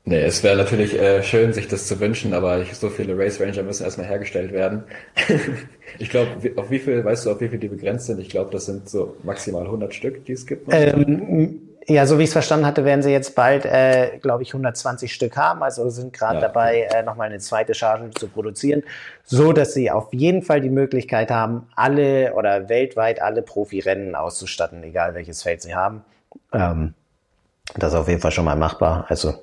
S2: Nee, es wäre natürlich äh, schön, sich das zu wünschen, aber ich, so viele Race Ranger müssen erstmal hergestellt werden. ich glaube, auf wie viel, weißt du, auf wie viel die begrenzt sind? Ich glaube, das sind so maximal 100 Stück, die es gibt.
S1: Ähm, ja, so wie ich es verstanden hatte, werden sie jetzt bald, äh, glaube ich, 120 Stück haben. Also sind gerade ja, dabei, äh, nochmal eine zweite Charge zu produzieren, so dass sie auf jeden Fall die Möglichkeit haben, alle oder weltweit alle Profirennen auszustatten, egal welches Feld sie haben. Ähm, das ist auf jeden Fall schon mal machbar. Also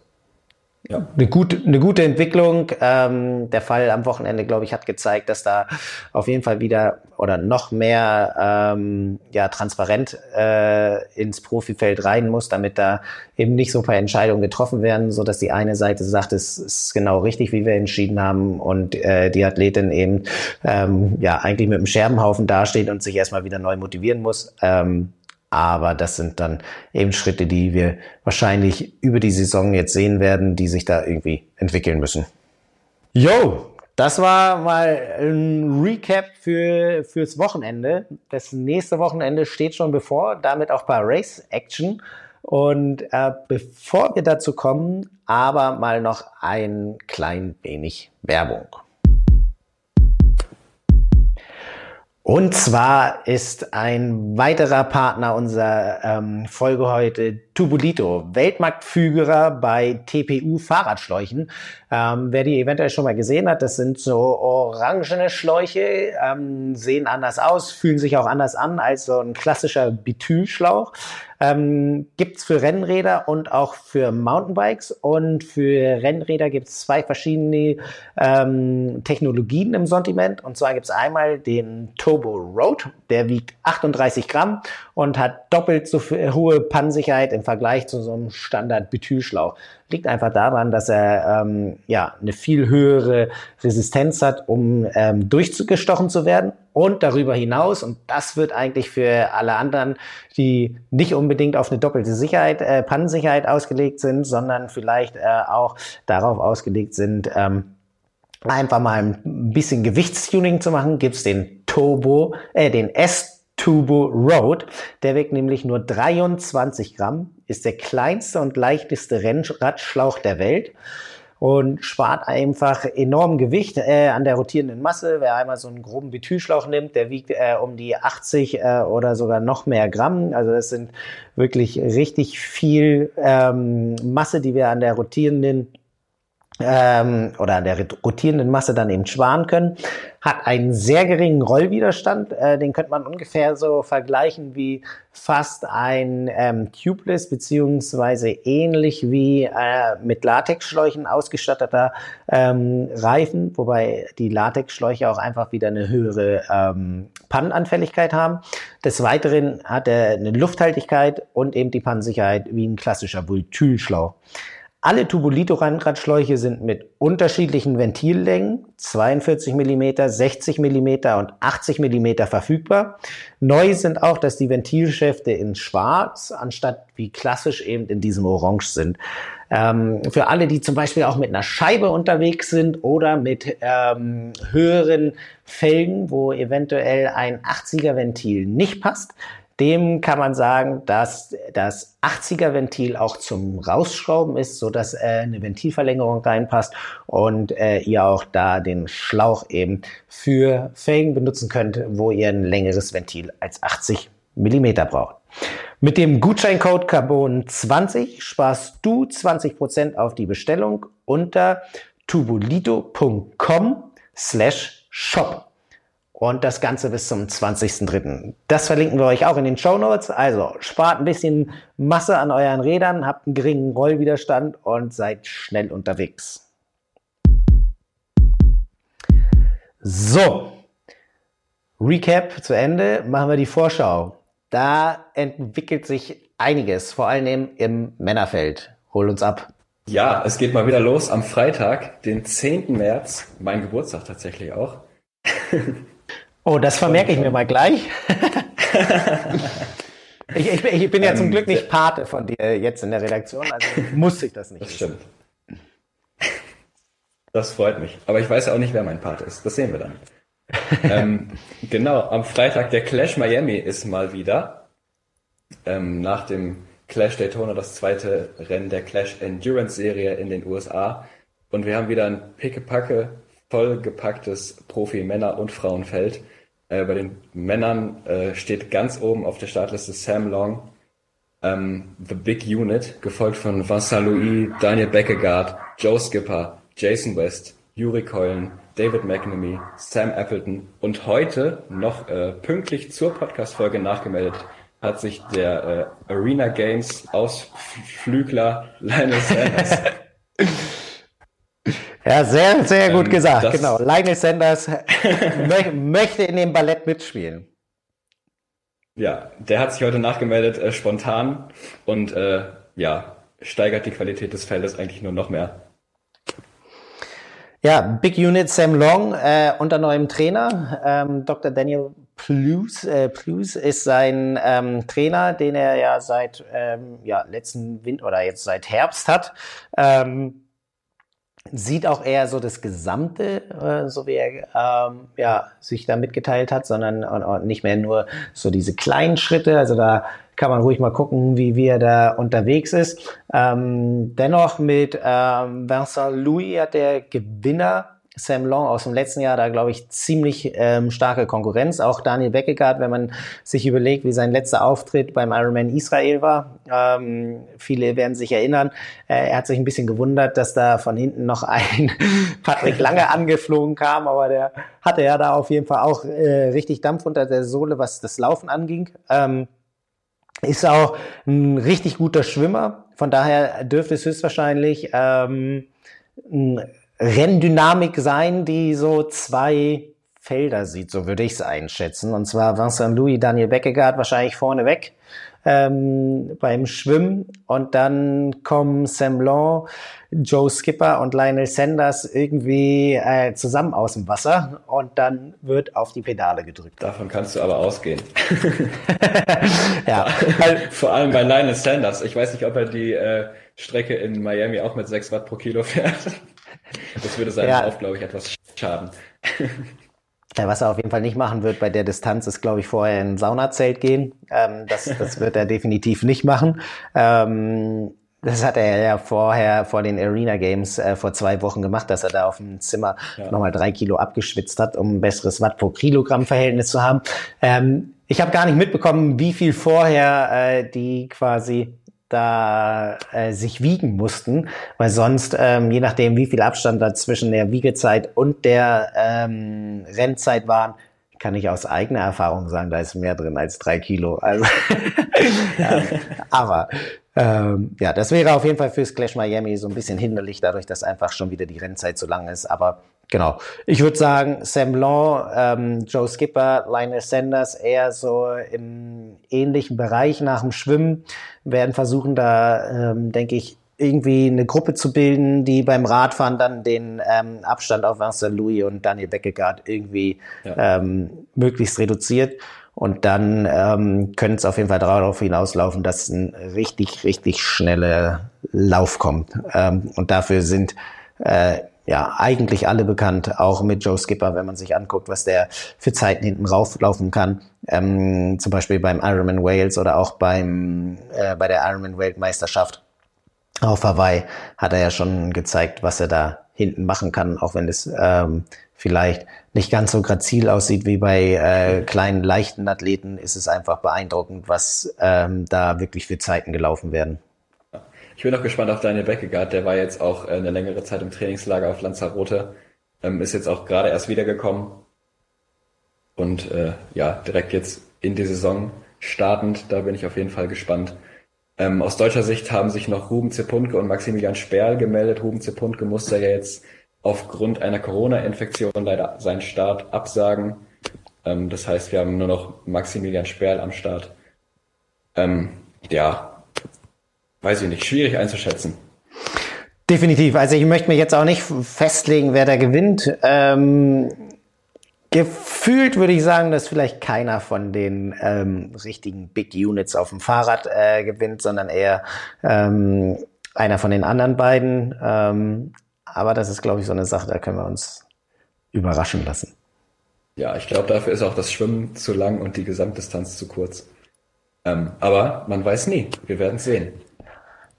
S1: ja. Eine, gute, eine gute Entwicklung. Ähm, der Fall am Wochenende, glaube ich, hat gezeigt, dass da auf jeden Fall wieder oder noch mehr ähm, ja, transparent äh, ins Profifeld rein muss, damit da eben nicht so ein paar Entscheidungen getroffen werden, so dass die eine Seite sagt, es ist genau richtig, wie wir entschieden haben und äh, die Athletin eben ähm, ja eigentlich mit einem Scherbenhaufen dasteht und sich erstmal wieder neu motivieren muss. Ähm, aber das sind dann eben Schritte, die wir wahrscheinlich über die Saison jetzt sehen werden, die sich da irgendwie entwickeln müssen. Yo, das war mal ein Recap für, fürs Wochenende. Das nächste Wochenende steht schon bevor, damit auch bei Race Action. Und äh, bevor wir dazu kommen, aber mal noch ein klein wenig Werbung. Und zwar ist ein weiterer Partner unserer ähm, Folge heute Tubulito, Weltmarktführer bei TPU Fahrradschläuchen. Ähm, wer die eventuell schon mal gesehen hat, das sind so orangene Schläuche, ähm, sehen anders aus, fühlen sich auch anders an als so ein klassischer Bithylschlauch. Ähm, gibt's für Rennräder und auch für Mountainbikes. Und für Rennräder gibt's zwei verschiedene ähm, Technologien im Sortiment. Und zwar gibt's einmal den Turbo Road, der wiegt 38 Gramm und hat doppelt so hohe Pannensicherheit im Vergleich zu so einem Standard-Bethylschlauch. Liegt einfach daran, dass er ähm, ja eine viel höhere Resistenz hat, um ähm, durchgestochen zu werden. Und darüber hinaus, und das wird eigentlich für alle anderen, die nicht unbedingt auf eine doppelte Sicherheit, äh, Pannensicherheit ausgelegt sind, sondern vielleicht äh, auch darauf ausgelegt sind, ähm, einfach mal ein bisschen Gewichtstuning zu machen, gibt's den Turbo, äh, den S Turbo Road. Der wiegt nämlich nur 23 Gramm, ist der kleinste und leichteste Rennradschlauch der Welt. und spart einfach enorm Gewicht äh, an der rotierenden Masse. Wer einmal so einen groben Bethylschlauch nimmt, der wiegt äh, um die 80 äh, oder sogar noch mehr Gramm. Also das sind wirklich richtig viel ähm, Masse, die wir an der rotierenden ähm, oder an der rotierenden Masse dann eben sparen können, hat einen sehr geringen Rollwiderstand. Äh, den könnte man ungefähr so vergleichen wie fast ein ähm, Tubeless beziehungsweise ähnlich wie äh, mit Latexschläuchen ausgestatteter ähm, Reifen, wobei die Latexschläuche auch einfach wieder eine höhere ähm, Pannenanfälligkeit haben. Des Weiteren hat er eine Lufthaltigkeit und eben die Pannensicherheit wie ein klassischer Voltylschlauch. Alle Tubolito-Randradschläuche sind mit unterschiedlichen Ventillängen, 42 mm, 60 mm und 80 mm verfügbar. Neu sind auch, dass die Ventilschäfte in schwarz anstatt wie klassisch eben in diesem Orange sind. Ähm, für alle, die zum Beispiel auch mit einer Scheibe unterwegs sind oder mit ähm, höheren Felgen, wo eventuell ein 80er Ventil nicht passt, dem kann man sagen, dass das 80er Ventil auch zum Rausschrauben ist, so dass äh, eine Ventilverlängerung reinpasst und äh, ihr auch da den Schlauch eben für Felgen benutzen könnt, wo ihr ein längeres Ventil als 80 Millimeter braucht. Mit dem Gutscheincode Carbon20 sparst du 20% auf die Bestellung unter tubulito.com slash shop und das Ganze bis zum 20.03. Das verlinken wir euch auch in den Show Notes. Also spart ein bisschen Masse an euren Rädern, habt einen geringen Rollwiderstand und seid schnell unterwegs. So, Recap zu Ende, machen wir die Vorschau. Da entwickelt sich einiges, vor allem im Männerfeld. Hol uns ab.
S2: Ja, es geht mal wieder los am Freitag, den 10. März, mein Geburtstag tatsächlich auch.
S1: Oh, das vermerke ich mir mal gleich. ich, ich, ich, bin ja zum ähm, Glück nicht Pate von dir jetzt in der Redaktion, also muss ich das nicht.
S2: Das stimmt. Das freut mich. Aber ich weiß ja auch nicht, wer mein Pate ist. Das sehen wir dann. ähm, genau, am Freitag der Clash Miami ist mal wieder. Ähm, nach dem Clash Daytona das zweite Rennen der Clash Endurance Serie in den USA. Und wir haben wieder ein pickepacke vollgepacktes Profi-Männer- und Frauenfeld. Äh, bei den Männern äh, steht ganz oben auf der Startliste Sam Long, ähm, The Big Unit, gefolgt von Vincent Louis, Daniel Beckegaard, Joe Skipper, Jason West, Yuri Keulen, David McNamee, Sam Appleton und heute noch äh, pünktlich zur Podcast-Folge nachgemeldet hat sich der äh, Arena Games Ausflügler Lionel Sanders
S1: Ja, sehr, sehr gut ähm, gesagt. Genau. Lionel Sanders mö möchte in dem Ballett mitspielen.
S2: Ja, der hat sich heute nachgemeldet, äh, spontan und äh, ja, steigert die Qualität des Feldes eigentlich nur noch mehr.
S1: Ja, Big Unit Sam Long äh, unter neuem Trainer. Ähm, Dr. Daniel Plus, äh, Plus ist sein ähm, Trainer, den er ja seit ähm, ja, letzten Winter oder jetzt seit Herbst hat. Ähm, sieht auch eher so das Gesamte, äh, so wie er ähm, ja, sich da mitgeteilt hat, sondern nicht mehr nur so diese kleinen Schritte. Also da kann man ruhig mal gucken, wie, wie er da unterwegs ist. Ähm, dennoch mit ähm, Vincent Louis hat der Gewinner Sam Long aus dem letzten Jahr da, glaube ich, ziemlich ähm, starke Konkurrenz. Auch Daniel Beckegaard, wenn man sich überlegt, wie sein letzter Auftritt beim Ironman Israel war. Ähm, viele werden sich erinnern. Äh, er hat sich ein bisschen gewundert, dass da von hinten noch ein Patrick Lange angeflogen kam, aber der hatte ja da auf jeden Fall auch äh, richtig Dampf unter der Sohle, was das Laufen anging. Ähm, ist auch ein richtig guter Schwimmer. Von daher dürfte es höchstwahrscheinlich ähm, ein Renndynamik sein, die so zwei Felder sieht, so würde ich es einschätzen. Und zwar Vincent Louis, Daniel Beckegaard wahrscheinlich vorne weg ähm, beim Schwimmen. Und dann kommen Sam Blanc, Joe Skipper und Lionel Sanders irgendwie äh, zusammen aus dem Wasser. Und dann wird auf die Pedale gedrückt.
S2: Davon kannst du aber ausgehen. ja. Vor allem bei Lionel Sanders. Ich weiß nicht, ob er die äh, Strecke in Miami auch mit 6 Watt pro Kilo fährt. Das würde seinem ja. Lauf, glaube ich, etwas schaden.
S1: Ja, was er auf jeden Fall nicht machen wird bei der Distanz, ist, glaube ich, vorher in ein Saunazelt gehen. Ähm, das, das wird er definitiv nicht machen. Ähm, das hat er ja vorher vor den Arena Games äh, vor zwei Wochen gemacht, dass er da auf dem Zimmer ja. nochmal drei Kilo abgeschwitzt hat, um ein besseres Watt pro Kilogramm Verhältnis zu haben. Ähm, ich habe gar nicht mitbekommen, wie viel vorher äh, die quasi da äh, sich wiegen mussten, weil sonst, ähm, je nachdem, wie viel Abstand da zwischen der Wiegezeit und der ähm, Rennzeit waren, kann ich aus eigener Erfahrung sagen, da ist mehr drin als drei Kilo. Also, ja, aber ähm, ja, das wäre auf jeden Fall fürs Clash Miami so ein bisschen hinderlich, dadurch, dass einfach schon wieder die Rennzeit so lang ist. Aber genau, ich würde sagen, Sam Long, ähm, Joe Skipper, Linus Sanders eher so im ähnlichen Bereich nach dem Schwimmen werden versuchen, da ähm, denke ich irgendwie eine Gruppe zu bilden, die beim Radfahren dann den ähm, Abstand auf Vincent Louis und Daniel Beckegaard irgendwie ja. ähm, möglichst reduziert. Und dann ähm, könnte es auf jeden Fall darauf hinauslaufen, dass ein richtig, richtig schneller Lauf kommt. Ähm, und dafür sind äh, ja eigentlich alle bekannt, auch mit Joe Skipper, wenn man sich anguckt, was der für Zeiten hinten rauflaufen kann. Ähm, zum Beispiel beim Ironman Wales oder auch beim äh, bei der Ironman Weltmeisterschaft auf Hawaii hat er ja schon gezeigt, was er da hinten machen kann, auch wenn es ähm, vielleicht nicht ganz so grazil aussieht wie bei äh, kleinen, leichten Athleten, ist es einfach beeindruckend, was ähm, da wirklich für Zeiten gelaufen werden.
S2: Ich bin auch gespannt auf Daniel Beckegaard, der war jetzt auch äh, eine längere Zeit im Trainingslager auf Lanzarote, ähm, ist jetzt auch gerade erst wiedergekommen und äh, ja, direkt jetzt in die Saison startend, da bin ich auf jeden Fall gespannt. Ähm, aus deutscher Sicht haben sich noch Ruben Zepunke und Maximilian Sperl gemeldet. Ruben Zepunke musste ja jetzt aufgrund einer Corona-Infektion leider seinen Start absagen. Ähm, das heißt, wir haben nur noch Maximilian Sperl am Start. Ähm, ja, weiß ich nicht, schwierig einzuschätzen.
S1: Definitiv. Also ich möchte mich jetzt auch nicht festlegen, wer da gewinnt. Ähm, Gefühlt würde ich sagen, dass vielleicht keiner von den ähm, richtigen Big Units auf dem Fahrrad äh, gewinnt, sondern eher ähm, einer von den anderen beiden. Ähm, aber das ist, glaube ich, so eine Sache, da können wir uns überraschen lassen.
S2: Ja, ich glaube, dafür ist auch das Schwimmen zu lang und die Gesamtdistanz zu kurz. Ähm, aber man weiß nie. Wir werden sehen.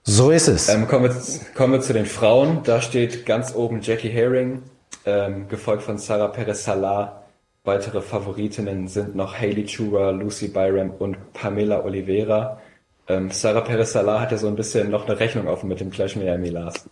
S1: So ist es.
S2: Ähm, kommen, wir, kommen wir zu den Frauen. Da steht ganz oben Jackie Herring, ähm, gefolgt von Sarah Perez-Salah Weitere Favoritinnen sind noch Hayley Chura, Lucy Byram und Pamela Oliveira. Ähm, Sarah Perez-Salah hat ja so ein bisschen noch eine Rechnung offen mit dem Clash Miami Lars.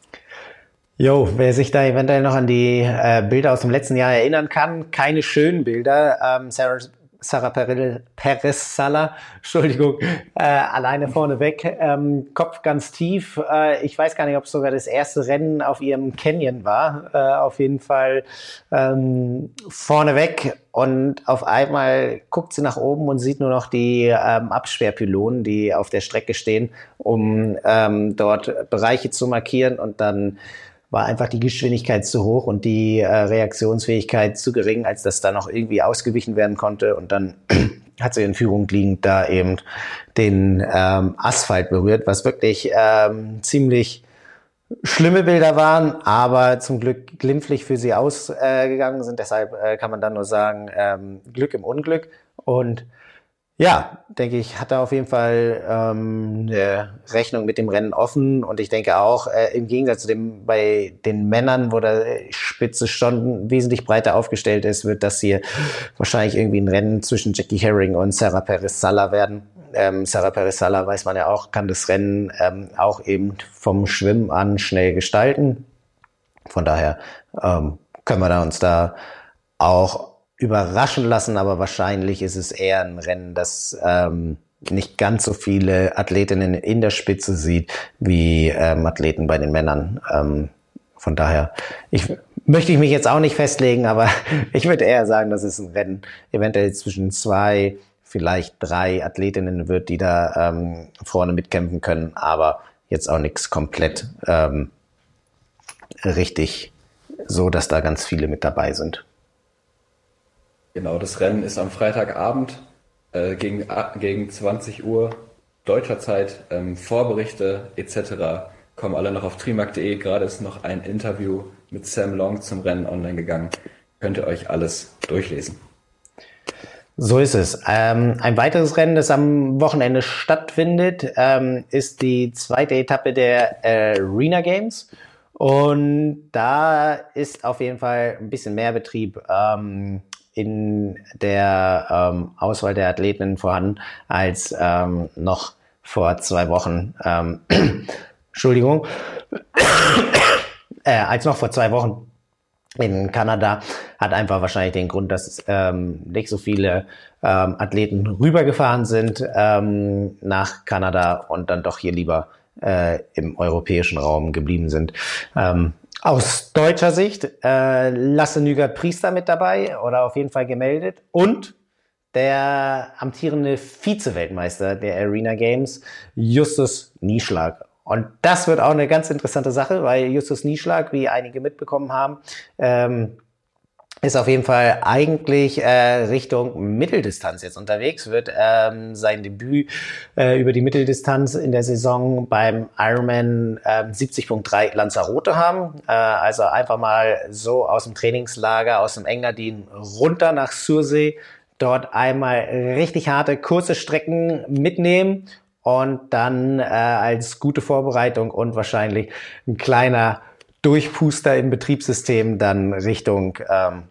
S1: Jo, wer sich da eventuell noch an die äh, Bilder aus dem letzten Jahr erinnern kann, keine schönen Bilder. Ähm, Sarah Sarah Perez Sala, Entschuldigung, äh, alleine vorneweg, ähm, Kopf ganz tief. Äh, ich weiß gar nicht, ob es sogar das erste Rennen auf ihrem Canyon war. Äh, auf jeden Fall ähm, vorneweg und auf einmal guckt sie nach oben und sieht nur noch die ähm, Absperrpylonen, die auf der Strecke stehen, um ähm, dort Bereiche zu markieren und dann war einfach die Geschwindigkeit zu hoch und die äh, Reaktionsfähigkeit zu gering, als dass da noch irgendwie ausgewichen werden konnte. Und dann hat sie in Führung liegend da eben den ähm, Asphalt berührt, was wirklich ähm, ziemlich schlimme Bilder waren, aber zum Glück glimpflich für sie ausgegangen äh, sind. Deshalb äh, kann man dann nur sagen, ähm, Glück im Unglück. Und ja, denke ich, hat er auf jeden Fall ähm, eine Rechnung mit dem Rennen offen und ich denke auch, äh, im Gegensatz zu dem bei den Männern, wo der Spitze schon wesentlich breiter aufgestellt ist, wird das hier wahrscheinlich irgendwie ein Rennen zwischen Jackie Herring und Sarah Perez-Sala werden. Ähm, Sarah Perez-Sala, weiß man ja auch, kann das Rennen ähm, auch eben vom Schwimmen an schnell gestalten. Von daher ähm, können wir da uns da auch überraschen lassen, aber wahrscheinlich ist es eher ein Rennen, das ähm, nicht ganz so viele Athletinnen in der Spitze sieht wie ähm, Athleten bei den Männern. Ähm, von daher, ich möchte ich mich jetzt auch nicht festlegen, aber ich würde eher sagen, dass es ein Rennen eventuell zwischen zwei, vielleicht drei Athletinnen wird, die da ähm, vorne mitkämpfen können, aber jetzt auch nichts komplett ähm, richtig so, dass da ganz viele mit dabei sind.
S2: Genau, das Rennen ist am Freitagabend äh, gegen, gegen 20 Uhr deutscher Zeit. Ähm, Vorberichte etc. kommen alle noch auf trimark.de. Gerade ist noch ein Interview mit Sam Long zum Rennen online gegangen. Könnt ihr euch alles durchlesen.
S1: So ist es. Ähm, ein weiteres Rennen, das am Wochenende stattfindet, ähm, ist die zweite Etappe der Arena Games. Und da ist auf jeden Fall ein bisschen mehr Betrieb ähm, in der ähm, Auswahl der Athleten vorhanden als ähm, noch vor zwei Wochen. Ähm, Entschuldigung. äh, als noch vor zwei Wochen in Kanada hat einfach wahrscheinlich den Grund, dass ähm, nicht so viele ähm, Athleten rübergefahren sind ähm, nach Kanada und dann doch hier lieber äh, im europäischen Raum geblieben sind. Ähm, aus deutscher Sicht äh, Lasse Nügert Priester mit dabei oder auf jeden Fall gemeldet und der amtierende Vize-Weltmeister der Arena Games, Justus Nieschlag. Und das wird auch eine ganz interessante Sache, weil Justus Nieschlag, wie einige mitbekommen haben, ähm, ist auf jeden Fall eigentlich äh, Richtung Mitteldistanz jetzt unterwegs, wird ähm, sein Debüt äh, über die Mitteldistanz in der Saison beim Ironman äh, 70.3 Lanzarote haben. Äh, also einfach mal so aus dem Trainingslager, aus dem Engadin runter nach Sursee, dort einmal richtig harte, kurze Strecken mitnehmen und dann äh, als gute Vorbereitung und wahrscheinlich ein kleiner Durchpuster im Betriebssystem dann Richtung ähm,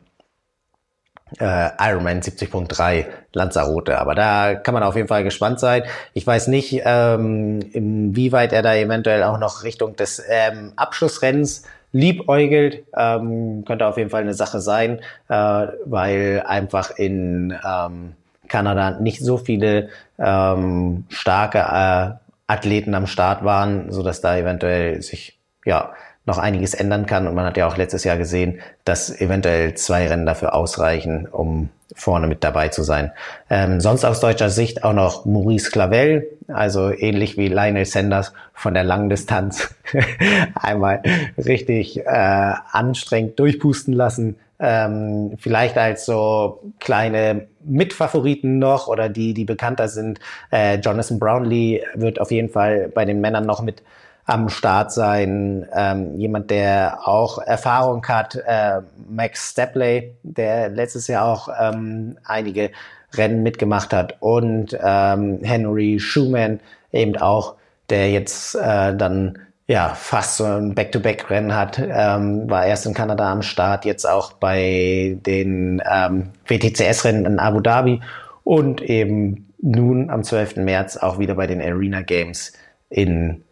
S1: äh, Ironman 70.3 Lanzarote. Aber da kann man auf jeden Fall gespannt sein. Ich weiß nicht, ähm, inwieweit er da eventuell auch noch Richtung des ähm, Abschlussrennens liebäugelt. Ähm, könnte auf jeden Fall eine Sache sein, äh, weil einfach in ähm, Kanada nicht so viele ähm, starke äh, Athleten am Start waren, so dass da eventuell sich ja noch einiges ändern kann. Und man hat ja auch letztes Jahr gesehen, dass eventuell zwei Rennen dafür ausreichen, um vorne mit dabei zu sein. Ähm, sonst aus deutscher Sicht auch noch Maurice Clavel, also ähnlich wie Lionel Sanders von der langen Distanz einmal richtig äh, anstrengend durchpusten lassen. Ähm, vielleicht als so kleine Mitfavoriten noch oder die, die bekannter sind. Äh, Jonathan Brownlee wird auf jeden Fall bei den Männern noch mit am Start sein. Ähm, jemand, der auch Erfahrung hat, äh, Max Stepley, der letztes Jahr auch ähm, einige Rennen mitgemacht hat und ähm, Henry Schumann eben auch, der jetzt äh, dann ja fast so ein Back-to-Back-Rennen hat, ähm, war erst in Kanada am Start, jetzt auch bei den ähm, WTCS-Rennen in Abu Dhabi und eben nun am 12. März auch wieder bei den Arena Games in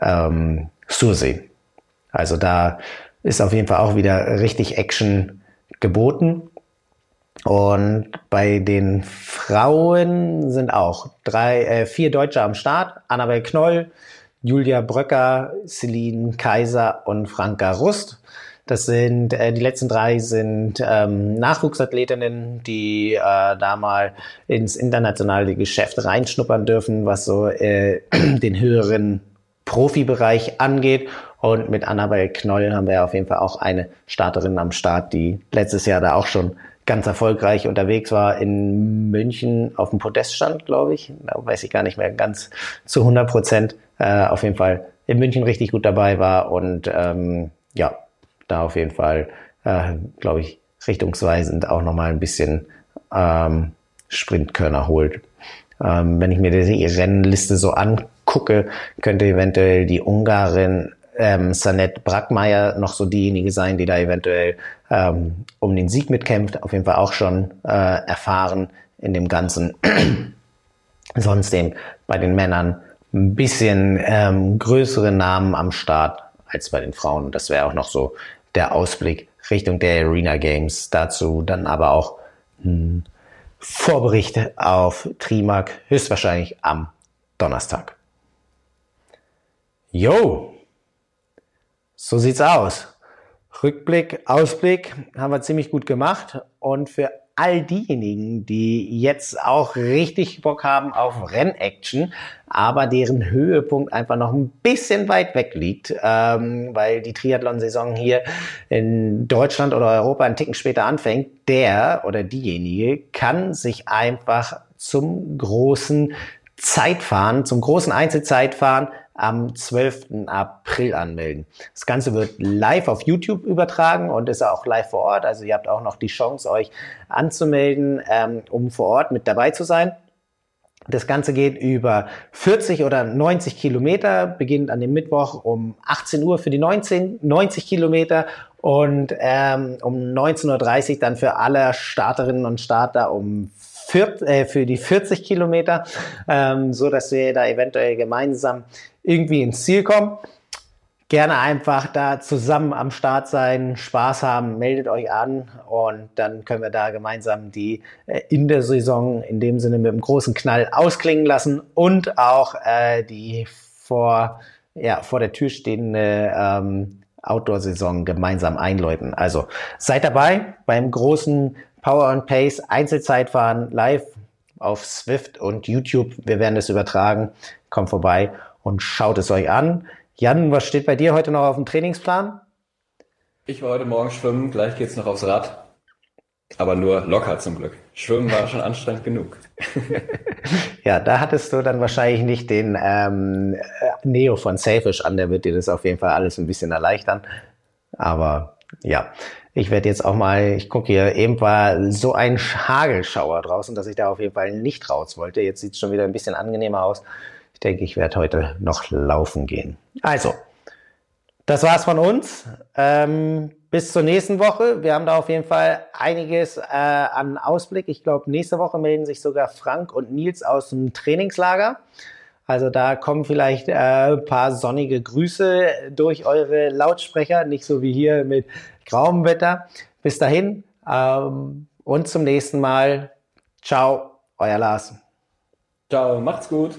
S1: ähm, Sursee. Also da ist auf jeden Fall auch wieder richtig Action geboten. Und bei den Frauen sind auch drei, äh, vier Deutsche am Start. Annabel Knoll, Julia Bröcker, Celine Kaiser und Franka Rust. Das sind äh, die letzten drei sind ähm, Nachwuchsathletinnen, die äh, da mal ins internationale Geschäft reinschnuppern dürfen, was so äh, den höheren Profibereich angeht. Und mit Annabel Knoll haben wir auf jeden Fall auch eine Starterin am Start, die letztes Jahr da auch schon ganz erfolgreich unterwegs war in München auf dem Podest stand, glaube ich. Da weiß ich gar nicht mehr ganz zu 100 Prozent. Äh, auf jeden Fall in München richtig gut dabei war und ähm, ja, da auf jeden Fall, äh, glaube ich, richtungsweisend auch nochmal ein bisschen ähm, Sprintkörner holt. Ähm, wenn ich mir die Rennliste so angucke, gucke, könnte eventuell die Ungarin ähm, Sanet Brackmeier noch so diejenige sein, die da eventuell ähm, um den Sieg mitkämpft. Auf jeden Fall auch schon äh, erfahren in dem Ganzen. Sonst eben bei den Männern ein bisschen ähm, größere Namen am Start als bei den Frauen. Das wäre auch noch so der Ausblick Richtung der Arena Games. Dazu dann aber auch ein Vorbericht auf Trimark höchstwahrscheinlich am Donnerstag. Yo, so sieht's aus. Rückblick, Ausblick haben wir ziemlich gut gemacht. Und für all diejenigen, die jetzt auch richtig Bock haben auf Rennaction, aber deren Höhepunkt einfach noch ein bisschen weit weg liegt, ähm, weil die Triathlon-Saison hier in Deutschland oder Europa einen Ticken später anfängt, der oder diejenige kann sich einfach zum großen Zeitfahren, zum großen Einzelzeitfahren am 12. April anmelden. Das Ganze wird live auf YouTube übertragen und ist auch live vor Ort. Also ihr habt auch noch die Chance, euch anzumelden, ähm, um vor Ort mit dabei zu sein. Das Ganze geht über 40 oder 90 Kilometer, beginnt an dem Mittwoch um 18 Uhr für die 19, 90 Kilometer und ähm, um 19.30 Uhr dann für alle Starterinnen und Starter um vier, äh, für die 40 Kilometer, ähm, so dass wir da eventuell gemeinsam irgendwie ins Ziel kommen gerne einfach da zusammen am Start sein, Spaß haben, meldet euch an und dann können wir da gemeinsam die äh, in der Saison in dem Sinne mit einem großen Knall ausklingen lassen und auch äh, die vor, ja, vor der Tür stehende ähm, Outdoor-Saison gemeinsam einläuten. Also seid dabei beim großen Power and Pace Einzelzeitfahren live auf Swift und YouTube. Wir werden es übertragen. Kommt vorbei und schaut es euch an. Jan, was steht bei dir heute noch auf dem Trainingsplan?
S2: Ich war heute Morgen schwimmen, gleich geht's noch aufs Rad. Aber nur locker zum Glück. Schwimmen war schon anstrengend genug.
S1: ja, da hattest du dann wahrscheinlich nicht den ähm, Neo von Safish an, der wird dir das auf jeden Fall alles ein bisschen erleichtern. Aber ja, ich werde jetzt auch mal, ich gucke hier, eben war so ein Hagelschauer draußen, dass ich da auf jeden Fall nicht raus wollte. Jetzt sieht es schon wieder ein bisschen angenehmer aus. Ich denke, ich werde heute noch laufen gehen. Also, das war's von uns. Ähm, bis zur nächsten Woche. Wir haben da auf jeden Fall einiges äh, an Ausblick. Ich glaube, nächste Woche melden sich sogar Frank und Nils aus dem Trainingslager. Also da kommen vielleicht äh, ein paar sonnige Grüße durch eure Lautsprecher, nicht so wie hier mit grauem Wetter. Bis dahin ähm, und zum nächsten Mal. Ciao, euer Lars.
S2: Ciao, macht's gut.